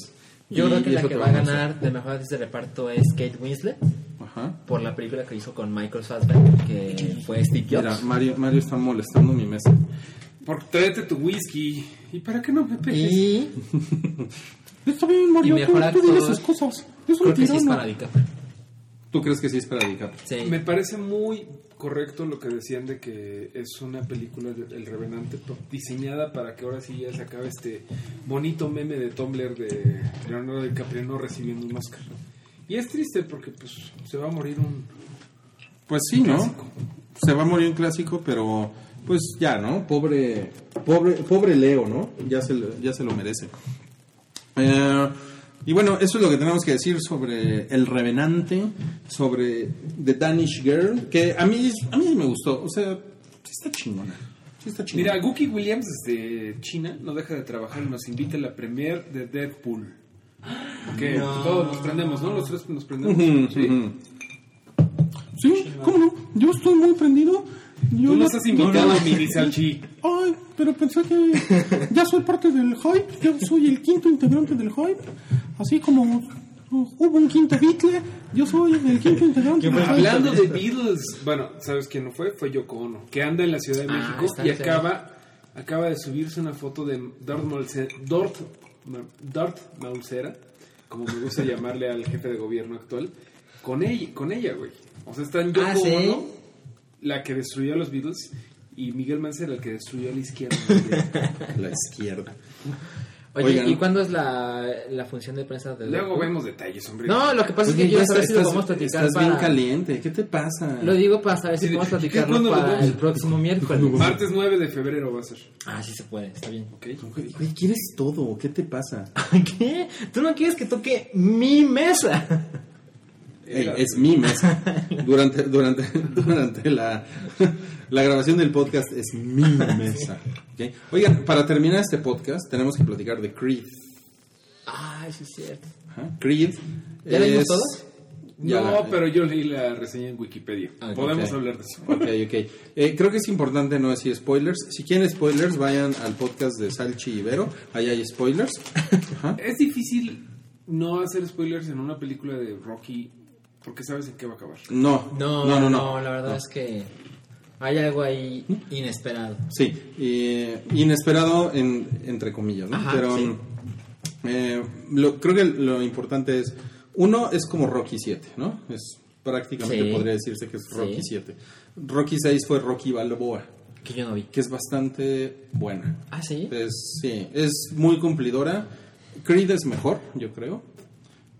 Yo Y- creo que la que te va a ganar de mejor actriz de reparto es Kate Winslet Ajá. por la película que hizo con Michael Fassbender, que fue Steve Mira, Jobs. Mario, Mario está molestando mi mesa. Por tráete tu whisky. ¿Y para qué no me pegues? Y Está bien, Mario, Y mejor tú, tú actor, esas cosas. Es un creo que sí es para DiCaprio. ¿Tú crees que sí es para DiCaprio? Sí. Me parece muy correcto lo que decían de que es una película de- El Revenante diseñada para que ahora sí ya se acabe este bonito meme de Tumblr de Leonardo DiCaprio no recibiendo un Oscar. Y es triste porque pues se va a morir un Pues sí, ¿no? Clásico. Se va a morir un clásico, pero pues ya, ¿no? Pobre, pobre, pobre Leo, ¿no? Ya se, lo- ya se lo merece. Eh, y bueno, eso es lo que tenemos que decir sobre El Revenante, sobre The Danish Girl, que a mí, a mí me gustó. O sea, sí está chingona. Sí está chingona. Mira, Gookie Williams desde China no deja de trabajar y nos invita a la premier de Deadpool. Que todos nos prendemos, ¿no? Los tres nos prendemos. ¿sí? ¿cómo no? Yo estoy muy prendido. Yo Tú nos has invitado, mini Salchi. Ay, pero pensé que ya soy parte del hype, ya soy el quinto integrante del hype, así como hubo un quinto Beatle, yo soy el quinto integrante. Hablando de Beatles, bueno, ¿sabes quién no fue? Fue Yoko Ono, que anda en la Ciudad de Ah, México y acaba, acaba de subirse una foto de Darth, Darth Maulsera, como me gusta llamarle al jefe de gobierno actual, con ella, con ella, güey. O sea, están Yoko Ah, ¿sí? Ono, la que destruyó a los Beatles, y Miguel Mancera, el que destruyó a la izquierda. La izquierda. Oye, Oigan. ¿y cuándo es la, la función de prensa de Luego Deadpool? vemos detalles, hombre. No, lo que pasa es Oye, que quiero ya saber si lo a platicar Estás bien para... caliente. ¿Qué te pasa? Lo digo para saber si Sí, podemos ¿qué- platicarlo para vamos? el próximo miércoles. Martes 9 de febrero va a ser. Ah, sí se puede, está bien. ¿Ok? Güey, ¿Quieres todo? ¿Qué te pasa? ¿Qué? ¿Tú no quieres que toque mi mesa? Ey, es mi mesa. Durante, durante, durante la, la grabación del podcast es mi mesa. Oigan, para terminar este podcast tenemos que platicar de Creed. Ay, sí es cierto. Ajá. Creed. ¿Ya es- todos? Ya no, la- pero yo leí la reseña en Wikipedia. Ah, Podemos hablar de eso. Ok, ok. Eh, creo que es importante no decir spoilers. Si quieren spoilers, vayan al podcast de Salchi y Vero. Ahí hay spoilers. Ajá. Es difícil no hacer spoilers en una película de Rocky porque sabes en qué va a acabar. No, No, no, no, no. la verdad es que hay algo ahí inesperado. Sí, eh, inesperado en, entre comillas, ¿no? Ajá, Pero sí. eh, lo- creo que lo importante es, uno es como Rocky 7, ¿no? Es prácticamente Sí. podría decirse que es Sí. Rocky 7. Rocky 6 fue Rocky Balboa, Que yo no vi. que es bastante buena. Ah, sí. Es, sí, es muy cumplidora. Creed es mejor, yo creo.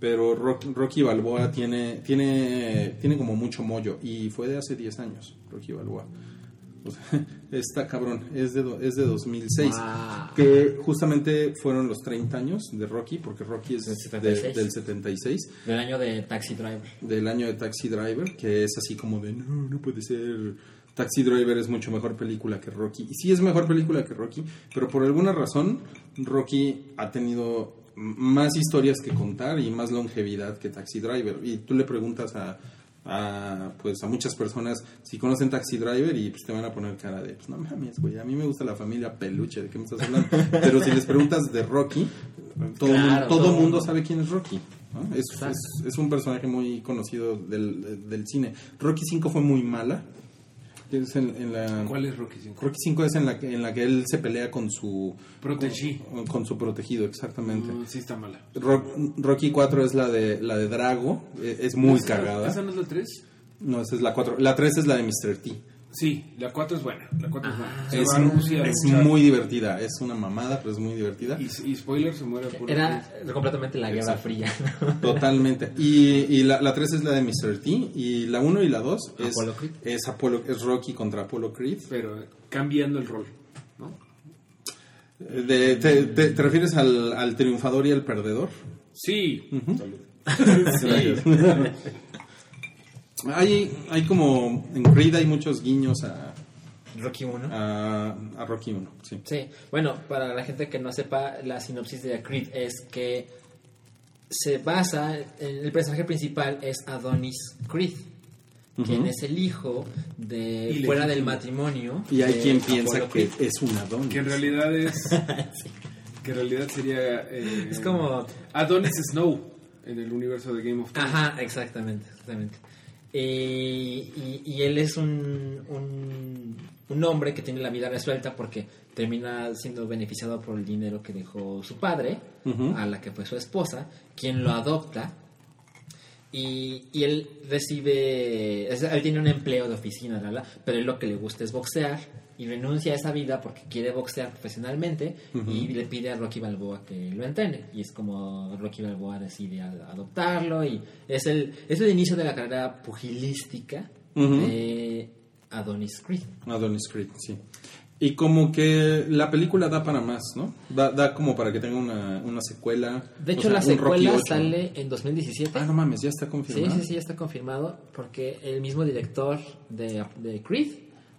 Pero Rock- Rocky Balboa tiene, tiene, tiene como mucho mollo. Y fue de hace 10 años, Rocky Balboa. O sea, está cabrón. Es de, es de 2006. Wow. Que justamente fueron los 30 años de Rocky, porque Rocky es Del de- 76. del 76 Del año de Taxi Driver. del año de Taxi Driver, que es así como de, no, no puede ser. Taxi Driver es mucho mejor película que Rocky. Y sí es mejor película que Rocky, pero por alguna razón Rocky ha tenido más historias que contar y más longevidad que Taxi Driver. Y tú le preguntas a, a, pues a muchas personas si conocen Taxi Driver y pues te van a poner cara de, pues no mames, güey, a mí me gusta la familia peluche, ¿de qué me estás hablando? pero si les preguntas de Rocky, todo Claro, mundo, todo todo mundo sabe quién es Rocky. ¿no? Es, es- es un personaje muy conocido del, del cine. Rocky 5 fue muy mala. Que Es en, en la, ¿Cuál es Rocky 5? Rocky 5 es en la, que- en la que él se pelea con su... Protegí. Con, con su protegido, exactamente. Mm, sí está mala. Ro- Rocky 4 es la de, la de Drago. eh, Es muy ¿Esa- cagada. ¿Esa no es la 3? No, esa es la 4. La 3 es la de Mr. T. Sí, la 4 es buena. La 4 es buena. Es, Rusia muy divertida. Es una mamada, pero es muy divertida. Y, y spoiler, se muere por Era completamente la Guerra Fría. Totalmente. Y, y la, la 3 es la de Mr. T. Y la 1 y la 2 es, Apollo Creed. es, Apollo, es Rocky contra Apollo Creed. Pero cambiando el rol, ¿no? De- te, te- te refieres al, al triunfador y al perdedor? Sí. Gracias. hay, hay como en Creed hay muchos guiños a, Rocky 1. a, a Rocky 1. Sí. Sí, bueno, para la gente que no sepa, la sinopsis de Creed es que se basa, en el personaje principal es Adonis Creed, quien es el hijo de Ilegítimo. fuera del matrimonio. Y hay quien piensa Apollo que Creed. es un Adonis. Que en realidad es. Que en realidad sería. eh, Es como- Adonis Snow en el universo de Game of Thrones. Ajá, exactamente, exactamente. Y, y- él es un, un, un hombre que tiene la vida resuelta porque termina siendo beneficiado por el dinero que dejó su padre, a la que fue su esposa, quien lo adopta. Y, y él recibe, es- él tiene un empleo de oficina, la, la, pero él lo que le gusta es boxear y renuncia a esa vida porque quiere boxear profesionalmente y le pide a Rocky Balboa que lo entrene. Y es como Rocky Balboa decide adoptarlo y es el, es el inicio de la carrera pugilística de Adonis Creed. Adonis Creed, sí. Y como que la película da para más, ¿no? Da, da como para que tenga una, una secuela. De o hecho, sea, la secuela 8. sale en 2017. Ah, no mames, ya está Sí, confirmado. sí, sí, ya está confirmado porque el mismo director de, de Creed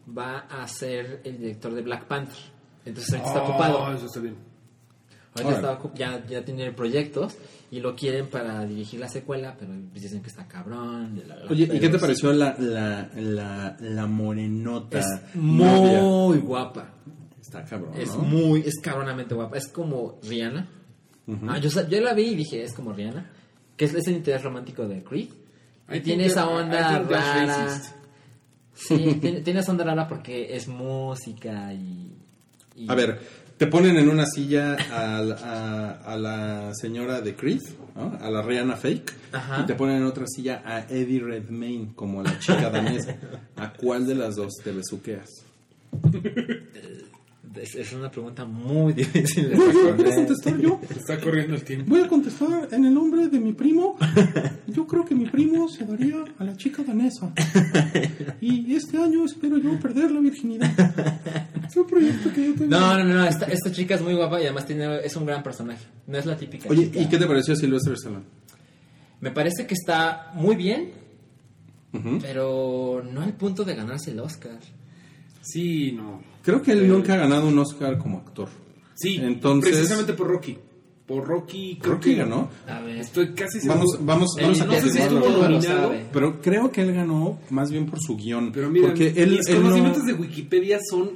va a ser el director de Black Panther. Entonces ahorita está Oh, ocupado. eso está bien. Ahorita está ya, ya tiene proyectos y lo quieren para dirigir la secuela, pero dicen que está cabrón. la, la, la, Oye, ¿y qué te pareció la, la, la, la morenota? Es novia? muy guapa. Está cabrón, Es ¿no? muy, es cabronamente guapa. Es como Rihanna. Ah, yo, sa- yo la vi y dije, es como Rihanna. Que es, es el interés romántico de Creed. Y tiene esa onda rara. Sí, tiene, onda rara porque es música y... y- A ver, te ponen en una silla a, la- a, a la señora de ¿no? a la Rihanna Fake, Ajá. y te ponen en otra silla a Eddie Redmayne, como a la chica danesa. ¿A cuál de las dos te besuqueas? Es, es una pregunta muy difícil de ¿Puedo responder. contestar yo? Está corriendo el tiempo. Voy a contestar en el nombre de mi primo. Yo creo que mi primo se daría a la chica danesa. Y este año espero yo perder la virginidad. Es un proyecto que yo tengo. No, no, no, esta, esta chica es muy guapa y además tiene, es un gran personaje. No es la típica Oye, chica. ¿y qué te pareció Sylvester Stallone? Me parece que está muy bien, pero no al punto de ganarse el Oscar. Sí, no. Creo que él nunca ha ganado un Oscar como actor. Sí, Entonces- precisamente por Rocky. Por Rocky. creo Rocky que- ganó. A ver. Estoy casi seguro. Vamos, vamos, Eh, vamos a no sé si estuvo nominado. Pero creo que él ganó más bien por su guion. Pero mira, porque él, mis él no, conocimientos de Wikipedia son.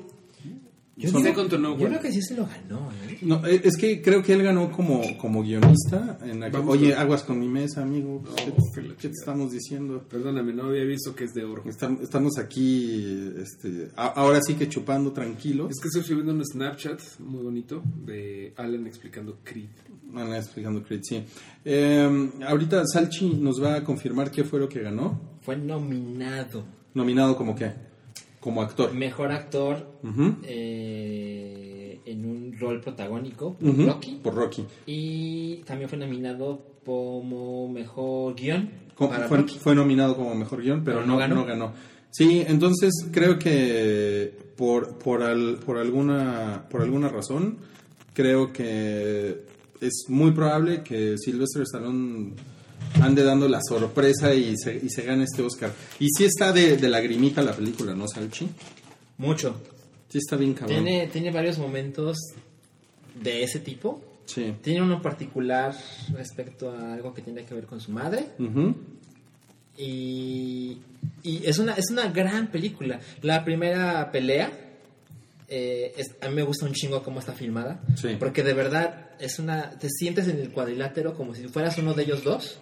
Yo digo- Yo creo que sí se lo ganó, ¿eh? no, es que creo que él ganó como, como guionista. En aquel- Oye, aguas con mi mesa, amigo. ¿Qué, que la qué te estamos diciendo? Perdóname, no había visto que es de oro. Estam- Estamos aquí, este, a- ahora sí que chupando tranquilos. Es que estoy subiendo un Snapchat muy bonito de Alan explicando Creed. Van explicando Creed, sí. Eh, ahorita Salchi nos va a confirmar qué fue lo que ganó. Fue nominado. Nominado como qué? Como actor. Mejor actor eh, en un rol protagónico, Ujú, Rocky. Por Rocky. Y también fue nominado como mejor guion Fue, nominado como mejor guion, pero, Pero no, no ganó. no ganó. Sí, entonces creo que por, por, al- por, alguna, por alguna razón, creo que es muy probable que Sylvester Stallone ande dando la sorpresa y se, y se gane este Oscar. Y sí está de, de lagrimita la película, ¿no, Salchi? Mucho. Sí está bien cabrón. Tiene, tiene varios momentos de ese tipo. Sí. Tiene uno particular respecto a algo que tiene que ver con su madre. Y, y es, una, es una gran película. La primera pelea, eh, es- a mí me gusta un chingo cómo está filmada. Sí. Porque de verdad es una. Te sientes en el cuadrilátero como si fueras uno de ellos dos.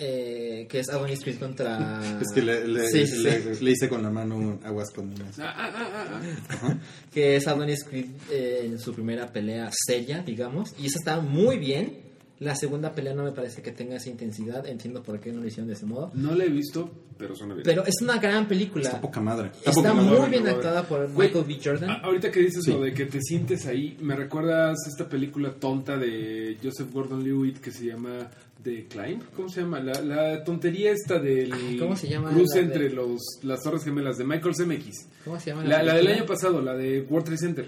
Eh, que es Adonis Creed contra. Es que le, le, Sí, sí, sí. le- le hice con la mano un aguas con minas. Ah, ah, ah, que es Adonis Creed eh, en su primera pelea sella, digamos, y esa está muy bien. La segunda pelea no me parece que tenga esa intensidad, entiendo por qué no lo hicieron de ese modo. No la he visto, pero suena bien. Pero es una gran película. Está poca madre. Está poca muy madre. bien actuada por Michael B. Jordan. ahorita que dices Sí. lo de que te sientes ahí, me recuerdas esta película tonta de Joseph Gordon-Levitt que se llama The Climb. ¿Cómo se llama? La, la tontería esta del Ay, ¿cómo se llama cruce la de- entre los, las Torres Gemelas de Michael Zemeckis. ¿Cómo se llama La, la del película? año pasado, la de World Trade Center.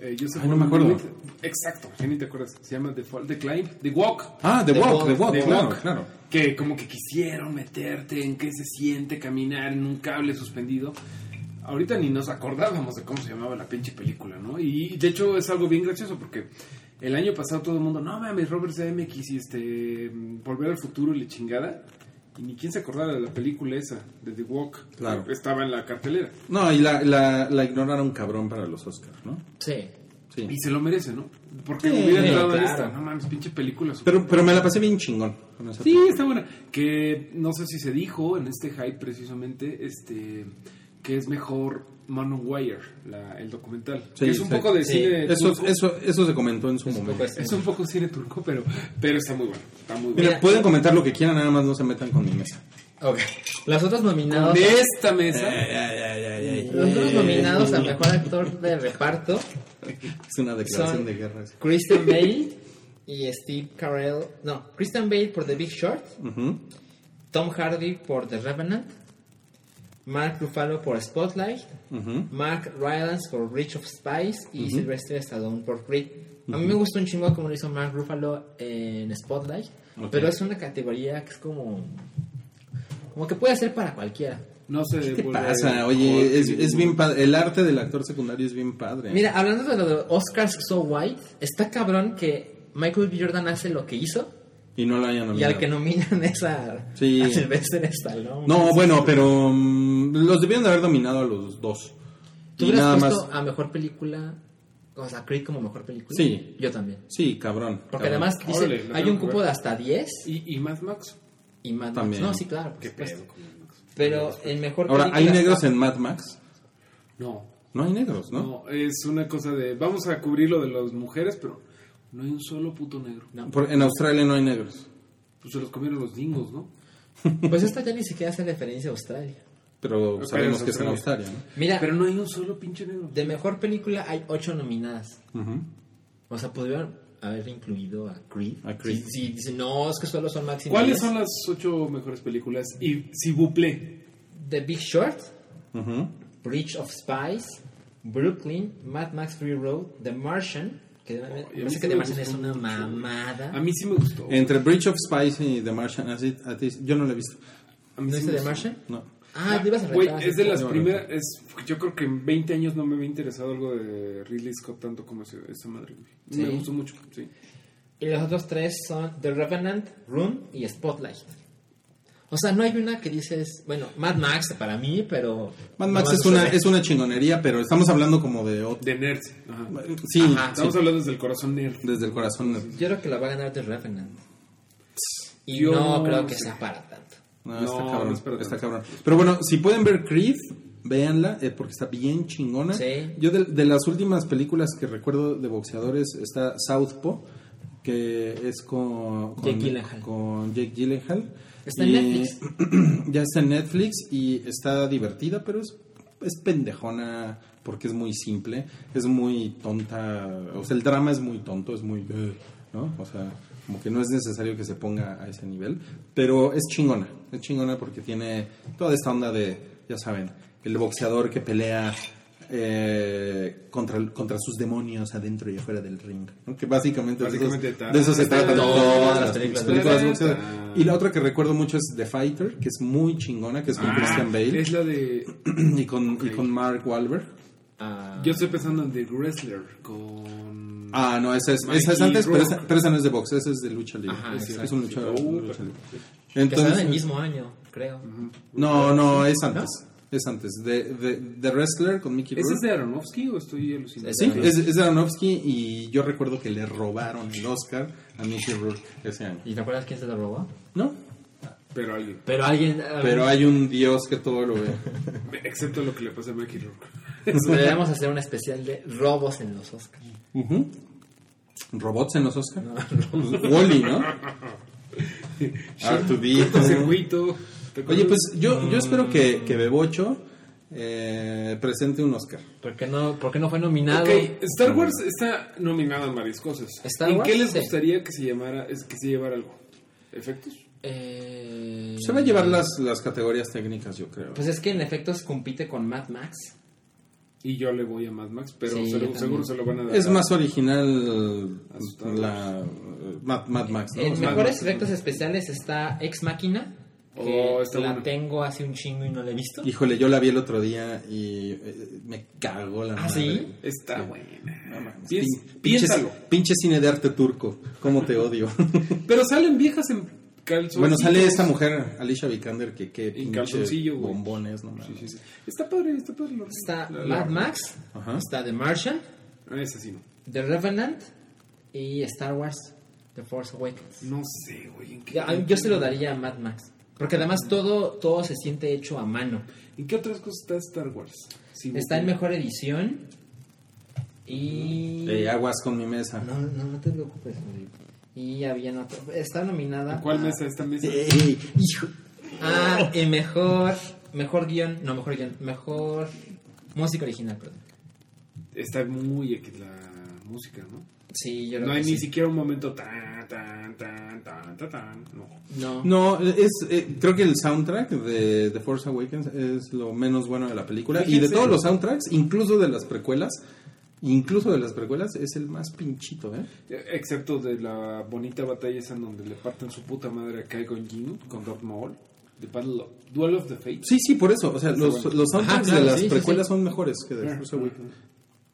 Eh, Joseph Ay, no me acuerdo. Exacto, ya ni te acuerdas. Se llama The Fall, The Climb, The Walk. Ah, The, The Walk, Walk, The Walk, The claro, Walk. claro. Que como que quisieron meterte en qué se siente caminar en un cable suspendido. Ahorita ni nos acordábamos de cómo se llamaba la pinche película, ¿no? Y de hecho es algo bien gracioso porque el año pasado todo el mundo, no mames, Robert Zemeckis y este, mm, Volver al Futuro y la chingada. Y ni quién se acordara de la película esa, de The Walk. Claro. Estaba en la cartelera. No, y la, la, la ignoraron cabrón para los Oscars, ¿no? Sí. Sí. Y se lo merece, ¿no? Porque Sí, hubiera entrado en claro. esta. No mames, pinche película. super- Pero, pero me la pasé bien chingón. con esa Sí, está buena. Que no sé si se dijo en este hype precisamente, este, que es mejor Man on Wire, la- el documental. Sí, Que es un sí. poco de Sí. cine Eso, turco. eso, eso se comentó en su Es momento. Es un poco cine turco, pero, pero está muy bueno. Está muy Mira, bueno. pueden comentar lo que quieran, nada más no se metan con mi mesa. Ok. Los otros nominados. De esta mesa. Los otros nominados a mejor actor de reparto Es una declaración Son- de guerra. sí. Christian Bale y Steve Carell. No, Christian Bale por The Big Short. Tom Hardy por The Revenant, Mark Ruffalo por Spotlight. Mark Rylance por Bridge of Spies y Sylvester Stallone por Creed. A mí me gustó un chingo como lo hizo Mark Ruffalo en Spotlight, pero es una categoría que es como como que puede ser para cualquiera. No se ¿Qué vuelve pasa? mejor Oye, es, es bien padre. El arte del actor secundario es bien padre. Mira, hablando de lo de Oscars So White, está cabrón que Michael B. Jordan hace lo que hizo Y no lo hayan y nominado. al que nominan es a, Sí. a Sylvester Stallone. No, bueno, pero mm, los debieron de haber dominado a los dos. ¿Tú Y hubieras más. puesto a mejor película? O sea, Creed como mejor película. Sí. Yo también. Sí, cabrón. Porque cabrón. además dice, hay un cupo de hasta 10 ¿Y, y Mad Max? y más. También. No, sí, claro. por ¿Qué supuesto. pedo con Mad Max? Pero en mejor Ahora, película. ¿hay negros está- en Mad Max? No, No hay negros, ¿no? no, es una cosa de. Vamos a cubrir lo de las mujeres, pero no hay un solo puto negro. No. Por- en Australia no hay negros. Pues se los comieron los dingos, ¿no? Pues esta ya ni siquiera hace referencia a Australia. Pero sabemos que es en Australia. ¿no? Mira, Pero no hay un solo pinche negro. de mejor película hay 8 nominadas. O sea, pudieron haber incluido a Creed. A Creed. Si, si dicen, no, es que solo son máximo. ¿Cuáles 10. son las ocho mejores películas? Y si buple. The Big Short, Ujú. Bridge of Spies, Brooklyn, Mad Max Free Road, The Martian. Que mí parece sí que The Martian es una mucho. mamada. A mí sí me gustó. Entre Bridge of Spies y The Martian, así, a ti- yo no lo he visto. A mí ¿No sí viste The. Martian? No. Ah, te ibas a Güey, es de las No, primeras. Es, yo creo que en 20 años no me había interesado algo de Ridley Scott tanto como ese- esa madre. güey. Sí. Me gustó mucho, sí. Y los otros tres son The Revenant, Room y Spotlight. O sea, no hay una que dices, bueno, Mad Max para mí, pero... Mad Max es una, es una chingonería, pero estamos hablando como de otro. De nerds. Ajá. Sí, Ajá. sí, Estamos hablando desde el corazón nerd. desde el corazón. Yo creo que la va a ganar The Revenant. Y Yo no creo que sea para tanto. No, No, está no cabrón. es para está cabrón. Pero bueno, si pueden ver Creed, véanla, eh, porque está bien chingona. Sí. Yo de, de las últimas películas que recuerdo de boxeadores está Southpaw, que es con, con Jake Gyllenhaal. con Jake Gyllenhaal. Está en Netflix. ya está en Netflix y está divertida, pero es, es pendejona porque es muy simple, es muy tonta. O sea, el drama es muy tonto, es muy... eh, ¿no? O sea, como que no es necesario que se ponga a ese nivel, pero es chingona, es chingona porque tiene toda esta onda de, ya saben, el boxeador que pelea eh, contra, contra sus demonios adentro y afuera del ring, ¿no? que básicamente, de esos- Básicamente, de, eso se ta- tratan todas todas las las películas. películas de boxeo. Ta- Y la otra que recuerdo mucho es The Fighter, que es muy chingona, que es con Ah, Christian Bale Es la de. y con, y con Mark Wahlberg. Ah, Yo estoy pensando en The Wrestler con. Ah, no, esa es, esa es antes, pero Rourke. esa, pero esa no es de box, esa es de lucha libre. Ajá, es, exacto. un luchador. Oh, de lucha libre. que están en el Entonces, mismo año, creo. no, no, es antes. Es antes. De, de, The Wrestler con Mickey ¿Ese es Rourke. de Aronofsky o estoy alucinando? Sí, es, es de Aronofsky y yo recuerdo que le robaron el Oscar a Mickey Rourke ese año. ¿Y te acuerdas quién se lo robó? ¿No? Pero alguien. Pero alguien... Pero hay un dios que todo lo ve. Excepto lo que le pasa a Mickey Rourke. Deberíamos hacer un especial de robos en los Oscars. ¿Robots en los Oscars? Wally, ¿no? Artudito. Cortocircuito. ¿Te acuerdas? Oye, pues yo, yo espero que, que Bebocho eh, presente un Oscar. ¿Por qué no, por qué no fue nominado? Ok, Star Wars está nominada en varias cosas. ¿Star ¿En Wars? qué les Sí. gustaría que se llamara, es que se llevara algo? ¿Efectos? Eh, Se va a llevar las, las categorías técnicas, yo creo. Pues es que en efectos compite con Mad Max. Y yo le voy a Mad Max, pero Sí, seguro, se lo van a dar. Es más original la Mad, Mad Max, ¿no? En O sea, mejores efectos especiales está Ex Máquina, que Oh, está la bueno. tengo hace un chingo y no la he visto. Híjole, yo la vi el otro día y eh, me cagó la ¿Ah, madre. sí? Está Sí. buena. No pinche, piénsalo. pinche cine de arte turco. ¿Cómo te odio? Pero salen viejas en calzoncillos. bueno, sale esa mujer, Alicia Vikander, que qué calzoncillo, bombones, no mames. Sí, sí, sí. Está padre, está padre. lo- Está la- Mad la- Max, Ajá. está The Martian, Ah, ese sí no. The Revenant y Star Wars, The Force Awakens. No sé, güey. ¿en qué- Ya, Yo se lo daría a Mad Max. Porque además todo, todo se siente hecho a mano. ¿En qué otras cosas está Star Wars? Está en mejor edición. Y. Eh, aguas con mi mesa. No, no, no te preocupes. güey. Y había otro. Está nominada. ¿En ¿Cuál a- mesa? ¿Esta mesa? Ey, hijo. Ah, y mejor. Mejor guion. No, mejor guion. Mejor. Música original, perdón. Está muy X la música, ¿no? Sí, yo creo No hay que ni sí. siquiera un momento tan, tan, tan, tan, tan, tan. No. No. No, es, eh, creo que el soundtrack de The Force Awakens es lo menos bueno de la película. Y de todos los soundtracks, incluso de las precuelas, incluso de las precuelas, es el más pinchito, ¿eh? Eh, Excepto de la bonita batalla esa en donde le parten su puta madre a Qui-Gon Jinn con Darth Maul. The Battle of, Duel of the Fates. Sí, sí, por eso. O sea, los, bueno. los soundtracks Ajá, claro, de las sí, sí, precuelas sí. son mejores que de Ah, Force Awakens.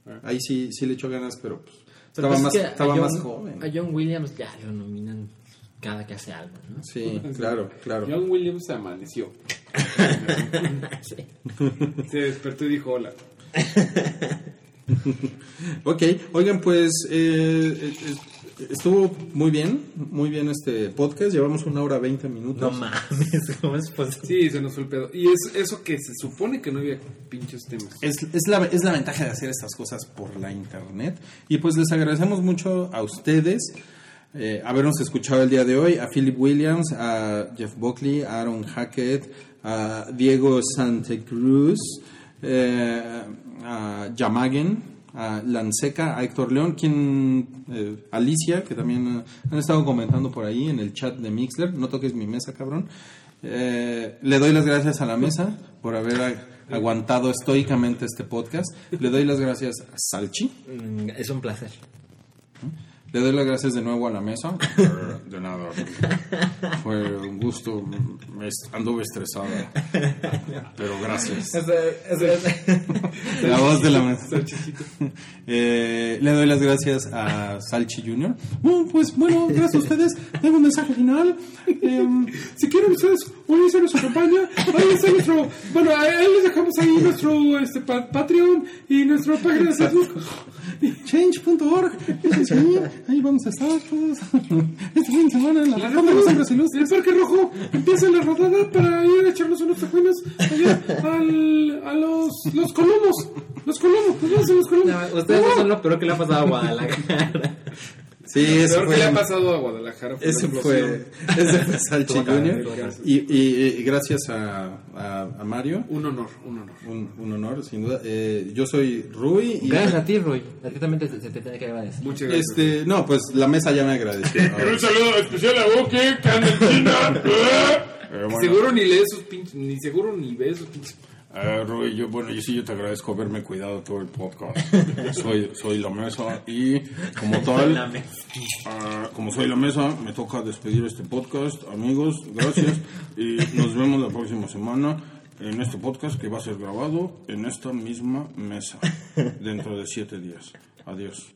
ah. Ahí sí, sí le echó ganas, pero pues, Pero estaba, es más, que a estaba John- más joven. A John Williams ya lo nominan cada que hace algo, ¿no? Sí, claro, claro. John Williams se amaneció. Sí. Se despertó y dijo hola. Ok, oigan, pues eh, eh, eh, estuvo muy bien, muy bien este podcast. Llevamos una hora veinte minutos. No mames, ¿cómo es posible? Sí, se nos fue el pedo. Y es eso que se supone que no había pinches temas. Es, es la, es la ventaja de hacer estas cosas por la internet. Y pues les agradecemos mucho a ustedes eh, habernos escuchado el día de hoy, a Philip Williams, a Jeff Buckley, a Aaron Hackett, a Diego Santecruz, eh, a Yamagen, a Lanseca, a Héctor León, quien, eh, Alicia, que también eh, han estado comentando por ahí en el chat de Mixler, no toques mi mesa, cabrón. Eh, le doy las gracias a la mesa por haber aguantado estoicamente este podcast. Le doy las gracias a Salchi. Mm, Es un placer. Le doy las gracias de nuevo a la mesa. De nada. Fue un gusto. Anduve estresada. Pero gracias. La voz de la mesa. Eh, le doy las gracias a Salchi Jr. Bueno, pues bueno, gracias a ustedes. Tengo un mensaje final. Em, si quieren ustedes unirse a nuestra campaña, ahí está nuestro. Bueno, ahí les dejamos ahí nuestro este, pa- Patreon y nuestra página de Facebook. Change.org. Sí, ahí vamos a estar todos. Este fin de semana en la de los Hombres Ilustres. El Parque Rojo empieza la rodada para ir a echarnos unos tajuelos allá al, a los, los colomos. Los colomos, nos vamos a los colomos. No, ustedes no son lo peor que le ha pasado a Guadalajara. Sí, ese Peor que le ha fue. pasado a Guadalajara. fue Ese fue, ese fue Salchi gracias. Y, y- y gracias a, a, a Mario. Un honor, un honor. Un, un honor, sin duda. Eh, yo soy Rui. Y Gracias a ti, Roy. A ti también te- se te tiene que agradecer. Muchas gracias. Este, no, pues la mesa ya me agradeció. Un saludo especial a Boque, que anda en China. Eh, bueno, Seguro ni lee esos pinches, ni seguro ni ve esos pinches. Eh, Rui, yo, bueno, yo sí yo te agradezco haberme cuidado todo el podcast. soy, soy la mesa y como tal, ah, como soy la mesa, me toca despedir este podcast. Amigos, gracias y nos vemos la próxima semana en este podcast que va a ser grabado en esta misma mesa dentro de siete días. Adiós.